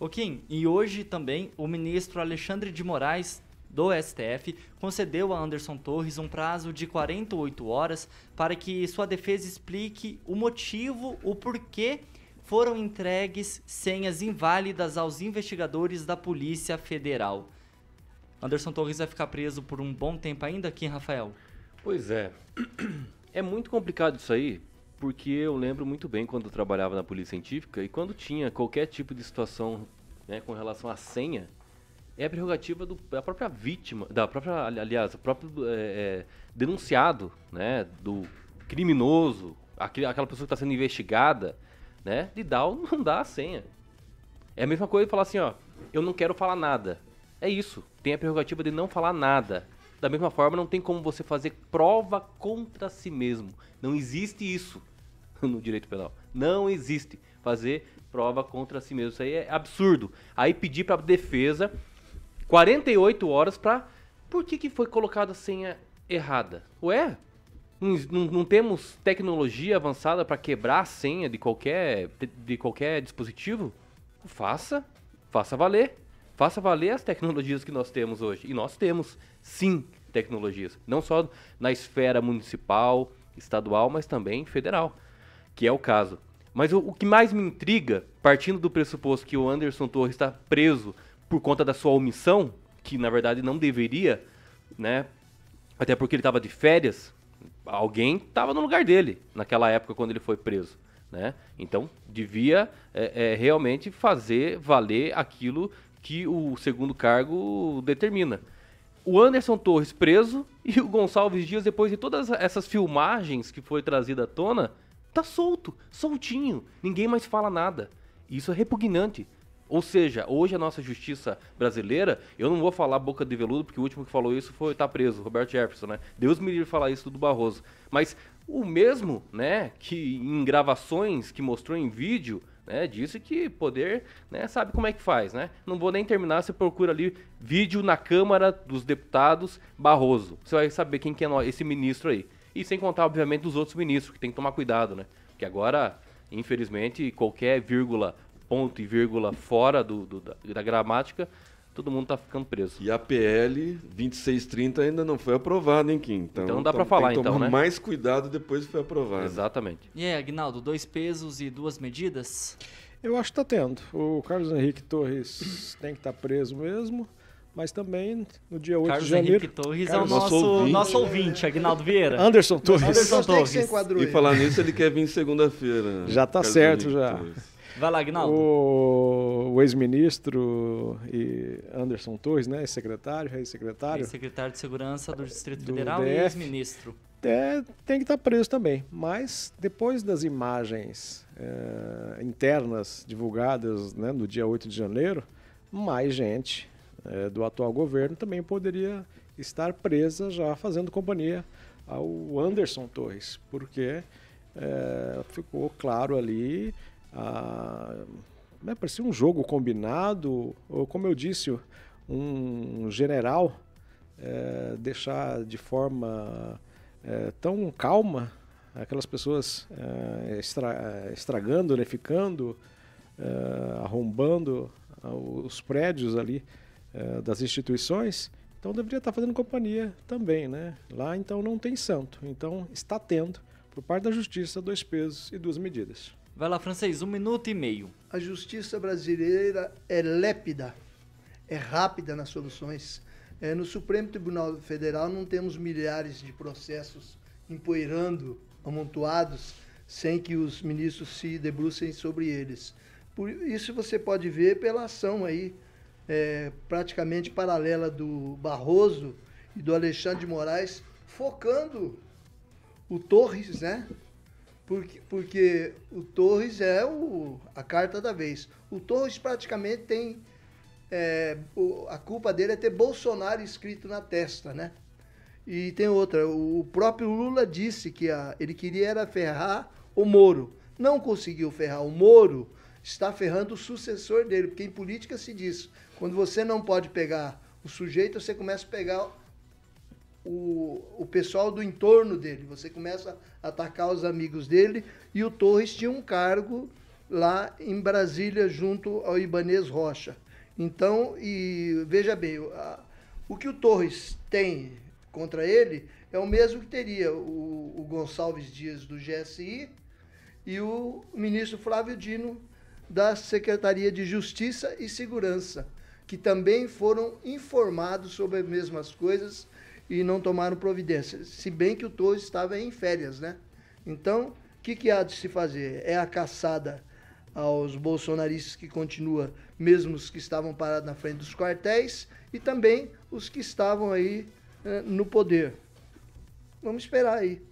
Ô Kim, e hoje também o ministro Alexandre de Moraes do STF concedeu a Anderson Torres um prazo de 48 horas para que sua defesa explique o motivo, o porquê foram entregues senhas inválidas aos investigadores da Polícia Federal. Anderson Torres vai ficar preso por um bom tempo ainda aqui, Rafael? Pois é. É muito complicado isso aí, porque eu lembro muito bem quando eu trabalhava na Polícia Científica e quando tinha qualquer tipo de situação né, com relação à senha, é a prerrogativa do, da própria vítima, da própria, aliás, o próprio é, é, denunciado, né, do criminoso, aquele, aquela pessoa que está sendo investigada, né, de dar ou não dar a senha. É a mesma coisa de falar assim, ó, eu não quero falar nada. É isso, tem a prerrogativa de não falar nada. Da mesma forma, não tem como você fazer prova contra si mesmo. Não existe isso no direito penal. Não existe fazer prova contra si mesmo. Isso aí é absurdo. Aí pedir para defesa 48 horas para por que, que foi colocada a senha errada? Ué, não, não, temos tecnologia avançada para quebrar a senha de qualquer, de qualquer dispositivo? Faça, faça valer. Faça valer as tecnologias que nós temos hoje. E nós temos, sim, tecnologias. Não só na esfera municipal, estadual, mas também federal, que é o caso. Mas o, o que mais me intriga, partindo do pressuposto que o Anderson Torres está preso por conta da sua omissão, que na verdade não deveria, né? Até porque ele estava de férias, alguém estava no lugar dele naquela época quando ele foi preso. Né? Então devia é, é, realmente fazer valer aquilo que o segundo cargo determina. O Anderson Torres preso e o Gonçalves Dias, depois de todas essas filmagens que foi trazida à tona, tá solto, soltinho, ninguém mais fala nada. Isso é repugnante. Ou seja, hoje a nossa justiça brasileira, eu não vou falar boca de veludo, porque o último que falou isso foi tá preso, Roberto Jefferson, né? Deus me livre falar isso do Barroso. Mas o mesmo, né, que em gravações que mostrou em vídeo, né, disse que poder, né, sabe como é que faz, né? Não vou nem terminar, você procura ali vídeo na Câmara dos Deputados Barroso. Você vai saber quem que é esse ministro aí. E sem contar, obviamente, dos outros ministros, que tem que tomar cuidado, né? Porque agora, infelizmente, qualquer vírgula, ponto e vírgula fora do, do da, da gramática, todo mundo tá ficando preso. E a PL 2630 ainda não foi aprovada, hein, Kim? Então, então não dá para falar, tem que então, né? mais cuidado depois que foi aprovado. Exatamente. E aí, Agnaldo, dois pesos e duas medidas? Eu acho que está tendo. O Carlos Henrique Torres tem que estar tá preso mesmo, mas também no dia 8 Carlos de janeiro... Henrique Torres Carlos é o nosso ouvinte, nosso ouvinte Agnaldo Vieira. Anderson Torres. Anderson Torres. E falar nisso, ele quer vir segunda-feira. Já tá Carlos certo, Henrique já. Torres. Vai lá, Agnaldo. O, o ex-ministro e Anderson Torres, né, ex-secretário, ex-secretário, Secretário de Segurança do Distrito Do Federal e DF. ex-ministro. é, tem que estar preso também. Mas depois das imagens eh, internas divulgadas né, no dia 8 de janeiro, mais gente eh, do atual governo também poderia estar presa já fazendo companhia ao Anderson Torres, porque eh, ficou claro ali, a, né, parecia um jogo combinado, ou como eu disse, um general eh, deixar de forma eh, tão calma aquelas pessoas eh, estra- estragando, né, ficando, arrombando ah, os prédios ali das instituições, então deveria estar fazendo companhia também, né? Lá então não tem santo, então está tendo por parte da justiça dois pesos e duas medidas. Vai lá, francês, um minuto e meio. A justiça brasileira é lépida, é rápida nas soluções. É, no Supremo Tribunal Federal não temos milhares de processos empoeirando, amontoados, sem que os ministros se debrucem sobre eles. Por isso você pode ver pela ação aí, é, praticamente paralela do Barroso e do Alexandre de Moraes, focando o Torres, né? Porque, porque o Torres é o, a carta da vez. O Torres praticamente tem. é, o- a culpa dele é ter Bolsonaro escrito na testa, né? E tem outra. O próprio Lula disse que a- ele queria era ferrar o Moro. Não conseguiu ferrar o Moro, está ferrando o sucessor dele, porque em política se diz: quando você não pode pegar o sujeito, você começa a pegar o, o pessoal do entorno dele. Você começa a atacar os amigos dele. E o Torres tinha um cargo lá em Brasília, junto ao Ibanês Rocha. Então, e veja bem, o- que o Torres tem contra ele é o mesmo que teria o, o Gonçalves Dias do GSI e o ministro Flávio Dino, da Secretaria de Justiça e Segurança, que também foram informados sobre as mesmas coisas e não tomaram providências. Se bem que o Torres estava em férias, né? Então, o que, que há de se fazer? É a caçada aos bolsonaristas que continua, mesmo os que estavam parados na frente dos quartéis, e também os que estavam aí eh, no poder. Vamos esperar aí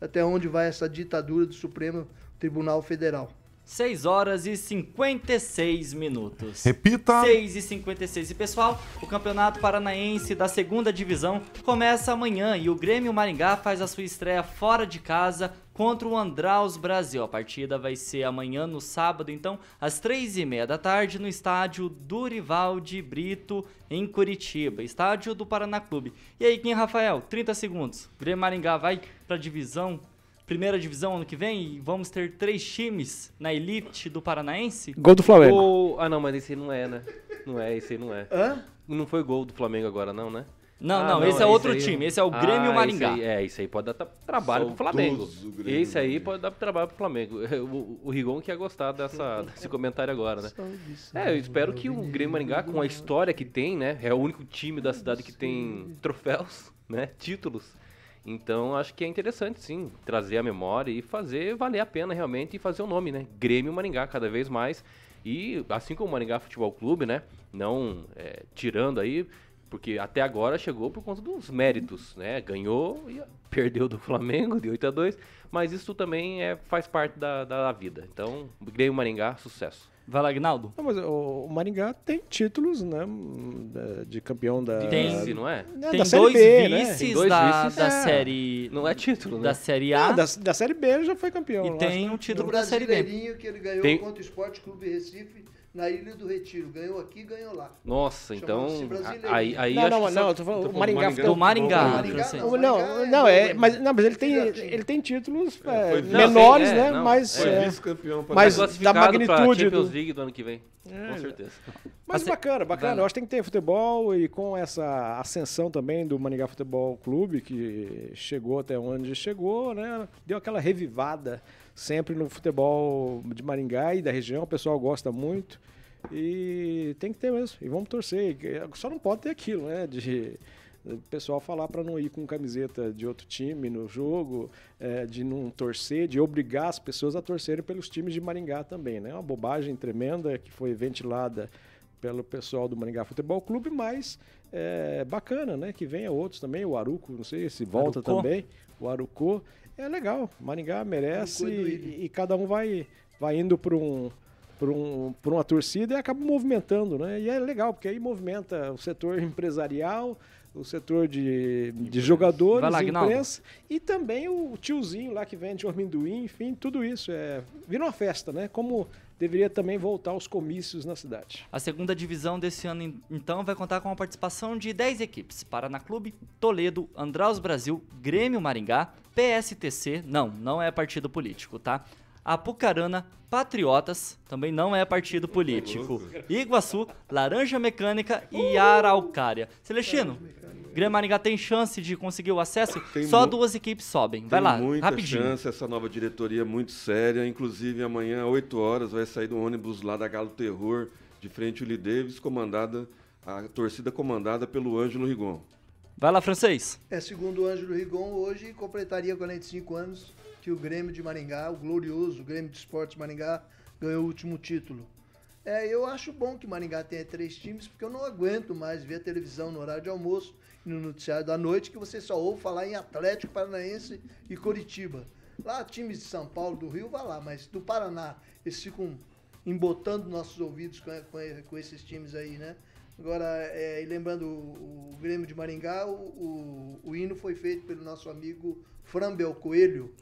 até onde vai essa ditadura do Supremo Tribunal Federal. 6 horas e 56 minutos. Repita. 6 e 56. E pessoal, o Campeonato Paranaense da segunda divisão começa amanhã e o Grêmio Maringá faz a sua estreia fora de casa contra o Andraus Brasil. A partida vai ser amanhã, no sábado, então, às três e meia da tarde, no estádio Durival de Brito, em Curitiba, estádio do Paraná Clube. E aí, quem, Rafael? 30 segundos. Grêmio Maringá vai pra divisão primeira divisão ano que vem e vamos ter três times na elite do Paranaense? Gol do Flamengo. Ou- Ah, não, mas esse aí não é, né? Não é, esse aí não é. Hã? Não foi gol do Flamengo agora, não, né? Não, Ah, não, esse é outro aí- time, esse é o Grêmio Ah, Maringá. esse aí- é, isso aí pode dar tra- trabalho pro Flamengo. Saudoso Grêmio Esse aí pode dar trabalho pro Flamengo. O, o Rigon que ia gostar dessa, desse comentário agora, né? É, eu espero que o Grêmio Maringá, com a história que tem, né? É o único time da cidade que tem troféus, né? Títulos. Então, acho que é interessante, sim, trazer a memória e fazer valer a pena realmente e fazer o nome, né? Grêmio Maringá, cada vez mais. E assim como o Maringá Futebol Clube, né? Não é, tirando aí, porque até agora chegou por conta dos méritos, né? Ganhou e perdeu do Flamengo de 8 a 2 mas isso também é, faz parte da, da vida. Então, Grêmio Maringá, sucesso. Vai lá, Agnaldo. Não, mas o Maringá tem títulos, né? da- De campeão da. Tem- Vice, não é? né, Tem da Série dois B, né? vices Tem dois da, vices. da É. série Não é título, né? da série A da, da Série B ele já foi campeão. e tem acho. um Do título da série B. Que ele ganhou Tem- contra o Esporte Clube Recife na Ilha do Retiro. Ganhou aqui, ganhou lá. Nossa, então. Aí, aí Não, acho não, que não, só- eu tô falando tô o falando Maringá. do Do Maringá, não. Não, é não, é, mas, não, mas ele tem, ele tem títulos É, é, menores, vice- é, né? não, mas, Foi é, vice-campeão para mas- da magnitude Champions do- League do ano que vem. É, Com certeza. mas Assim, bacana, bacana. Eu acho que tem que ter futebol e com essa ascensão também do Maringá Futebol Clube, que chegou até onde chegou, né? Deu aquela revivada sempre no futebol de Maringá e da região. O pessoal gosta muito. E tem que ter mesmo. E vamos torcer. Só não pode ter aquilo, né? De o pessoal falar para não ir com camiseta de outro time no jogo, é, de não torcer, de obrigar as pessoas a torcerem pelos times de Maringá também, né? É uma bobagem tremenda que foi ventilada pelo pessoal do Maringá Futebol Clube, mas é bacana, né? Que venha outros também, o Aruco, não sei se volta Arucô. também, o Arucô. É legal, Maringá merece e, e cada um vai, vai indo para um, para um, uma torcida e acaba movimentando, né? E é legal, porque aí movimenta o setor empresarial, o setor de, de jogadores, lá, imprensa e também o tiozinho lá que vende o amendoim, enfim, tudo isso. É, vira uma festa, né? Como deveria também voltar aos comícios na cidade. A segunda divisão desse ano, en- então, vai contar com a participação de 10 equipes: Paraná Clube, Toledo, Andraus Brasil, Grêmio Maringá, PSTC, não, não é partido político, tá? Apucarana, Patriotas, também não é partido político. Iguaçu, Laranja Mecânica e Araucária. Celestino, Grêmio Maringá tem chance de conseguir o acesso? Tem Só duas equipes sobem. Vai Tem lá, muita rapidinho. chance, essa nova diretoria é muito séria. Inclusive, amanhã, às 8 horas, vai sair do ônibus lá da Galo Terror, de frente ao Lee Davis, comandada, a torcida comandada pelo Ângelo Rigon. Vai lá, francês. É, segundo o Ângelo Rigon, hoje completaria 45 anos que o Grêmio de Maringá, o glorioso Grêmio de Esportes Maringá, ganhou o último título. É, eu acho bom que Maringá tenha três times, porque eu não aguento mais ver a televisão no horário de almoço no noticiário da noite, que você só ouve falar em Atlético Paranaense e Coritiba. Lá, times de São Paulo, do Rio, vai lá, mas do Paraná, eles ficam embotando nossos ouvidos com, com, com esses times aí, né? Agora, é, e lembrando o, o Grêmio de Maringá, o, o, o hino foi feito pelo nosso amigo Frambel Coelho,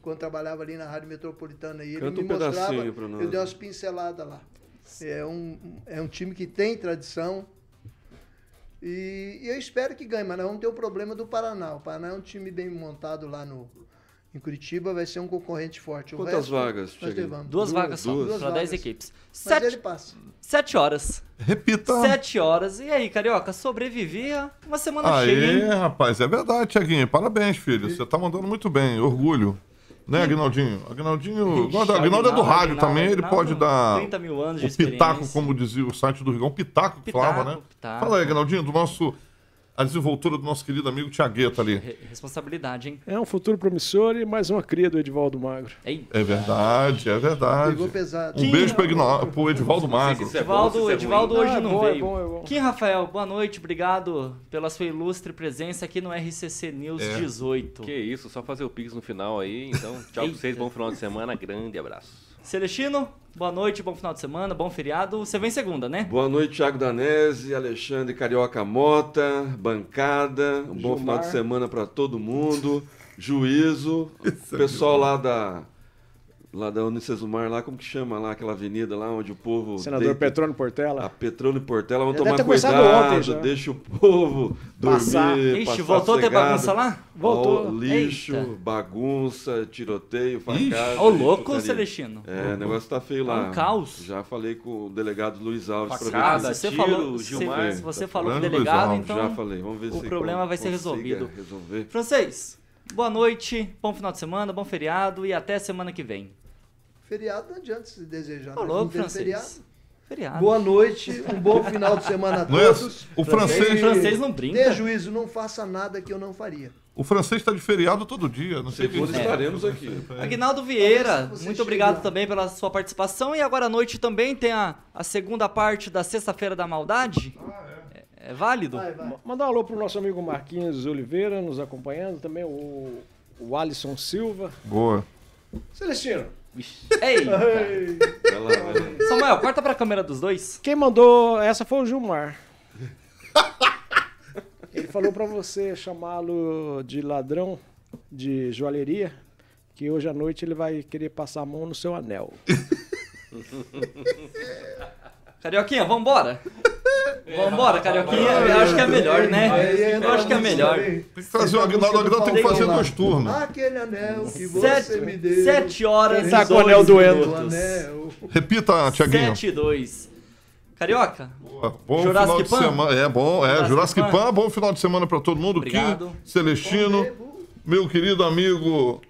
quando trabalhava ali na Rádio Metropolitana. E ele Canta me um mostrava, pra nós. eu dei umas pinceladas lá. É um, é um time que tem tradição. E, e eu espero que ganhe, mas nós vamos ter o problema do Paraná. O Paraná é um time bem montado lá no, em Curitiba, vai ser um concorrente forte. O Quantas resto, vagas, levamos. Duas, vagas só, duas. para 10 vagas. equipes. Mas Sete, ele passa. sete horas. Repita. Sete horas. E aí, Carioca, sobrevivia uma semana cheia, Aê, hein? rapaz, é verdade, Tiaguinho. Parabéns, filho. Você tá mandando muito bem. Orgulho. Né, Agnaldinho? Agnaldinho. Ixi, Agnaldo é do rádio Aguinaldo, também, ele Aguinaldo, pode dar. 30 mil anos de O pitaco, experiência. como dizia o site do Rigão, pitaco que Pitaco, falava, né? pitaco. Fala aí, Agnaldinho, do nosso. A desenvoltura do nosso querido amigo Tiagueta ali. Re- Responsabilidade, hein? É um futuro promissor e mais uma cria do Edivaldo Magro. Ei, É verdade, é verdade. Pegou pesado. Um beijo pro, Igno- pro Edivaldo Magro. se é bom, Edivaldo, se é Edivaldo hoje Ah, é não bom, é veio. bom, é bom. Kim Rafael, boa noite, obrigado pela sua ilustre presença aqui no RCC News É. 18. Que isso, só fazer o Pix no final aí. Então, tchau pra vocês, bom final de semana, grande abraço. Celestino, boa noite, bom final de semana, bom feriado. Você vem segunda, né? Boa noite, Thiago Danese, Alexandre Carioca Mota, bancada. Um bom Gilmar. final de semana para todo mundo. Juízo. O pessoal lá da. Lá da Unicesumar, lá, como que chama lá, aquela avenida lá onde o povo. Senador deita- Petrônio A Portela. Petrônio Portela, vamos tomar cuidado, ontem deixa o povo Passar. dormir. Ixi, passar voltou a ter bagunça lá? Voltou. Ó, lixo, Eita. bagunça, tiroteio, facada. Ô, louco, putaria. Celestino. É, o negócio tá feio Tá lá. um caus. Já falei com o delegado Luiz Alves pra ver Facada, se- você tiro, falou, Gilmar. se, você Tá falou com o delegado, Luiz então Já falei, vamos ver o se problema con- vai ser resolvido. resolver. Francês, boa noite, bom final de semana, bom feriado e até semana que vem. Feriado não adianta se desejar. Ô, né? feriado. Feriado. Boa noite, um bom final de semana a é? todos. O francês, O francês não brinca. Dê juízo, não faça nada que eu não faria. o francês tá de feriado todo dia. Não sei Segundo quem- estaremos aqui. Aguinaldo Vieira, muito obrigado lá. também pela sua participação. E agora à noite também tem a, a segunda parte da Sexta-feira da Maldade. é. é válido? Vai, vai. Mandar um alô pro nosso amigo Marquinhos Oliveira, nos acompanhando. Também o, o Alisson Silva. Boa. Celestino, Ei, Vai lá, vai lá. Samuel, corta pra câmera dos dois. quem mandou essa foi o Gilmar. Ele falou pra você chamá-lo de ladrão de joalheria, que hoje à noite ele vai querer passar a mão no seu anel. Carioquinha, vambora? Vambora, Carioquinha. Eu acho que é melhor, né? Eu acho que é melhor. Tem que trazer o Agnaldo. O Agnaldo tem que fazer dois turnos. Aquele anel que você Sete, me deu. sete horas e dois anel doendo? Repita, Tiaguinho. 7 e 2. Carioca, Boa. Bom Jurassic final de Pan? semana. É bom, é. Jurassic Jurassic Pan? Pan, bom final de semana pra todo mundo. Obrigado. Kim, Celestino, meu querido amigo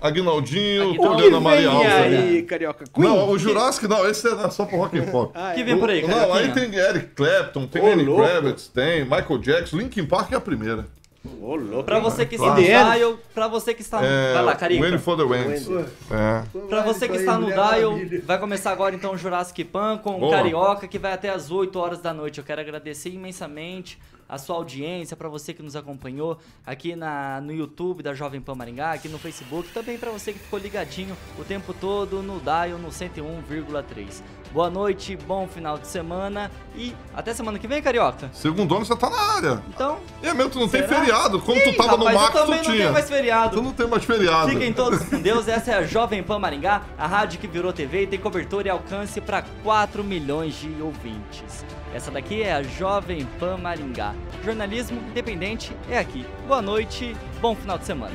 Aguinaldinho, Aguinaldo. tô olhando a E Maria Alves. ali. aí, Carioca. Queen. Não, o Jurassic não, esse é só pro rock and pop. Ah, é. que vem por aí, Não, aí tem Eric Clapton, tem Lenny. Kravitz, tem Michael Jackson, Linkin Park é a primeira. Ô, louco. Pra você que está Claro. no End. dial, pra você que está no... É, Vai lá, Carica. Wayne for the Wings. É. Pra você que está no dial, vai começar agora então o Jurassic Pan com o. Carioca, que vai até as 8 horas da noite. Eu quero agradecer imensamente a sua audiência, pra você que nos acompanhou aqui na, no YouTube da Jovem Pan Maringá, aqui no Facebook, também pra você que ficou ligadinho o tempo todo no dial no 101,3. Boa noite, bom final de semana e até semana que vem, Carioca. Segundo ano você tá na área. Então, É mesmo, tu não tem Será? feriado. Como tu tava no rapaz, eu Max, tu não tinha. tenho mais feriado. Tu não tem mais feriado. Fiquem todos com Deus. Essa é a Jovem Pan Maringá, a rádio que virou TV e tem cobertura e alcance para 4 milhões de ouvintes. Essa daqui é a Jovem Pan Maringá. Jornalismo independente é aqui. Boa noite, bom final de semana.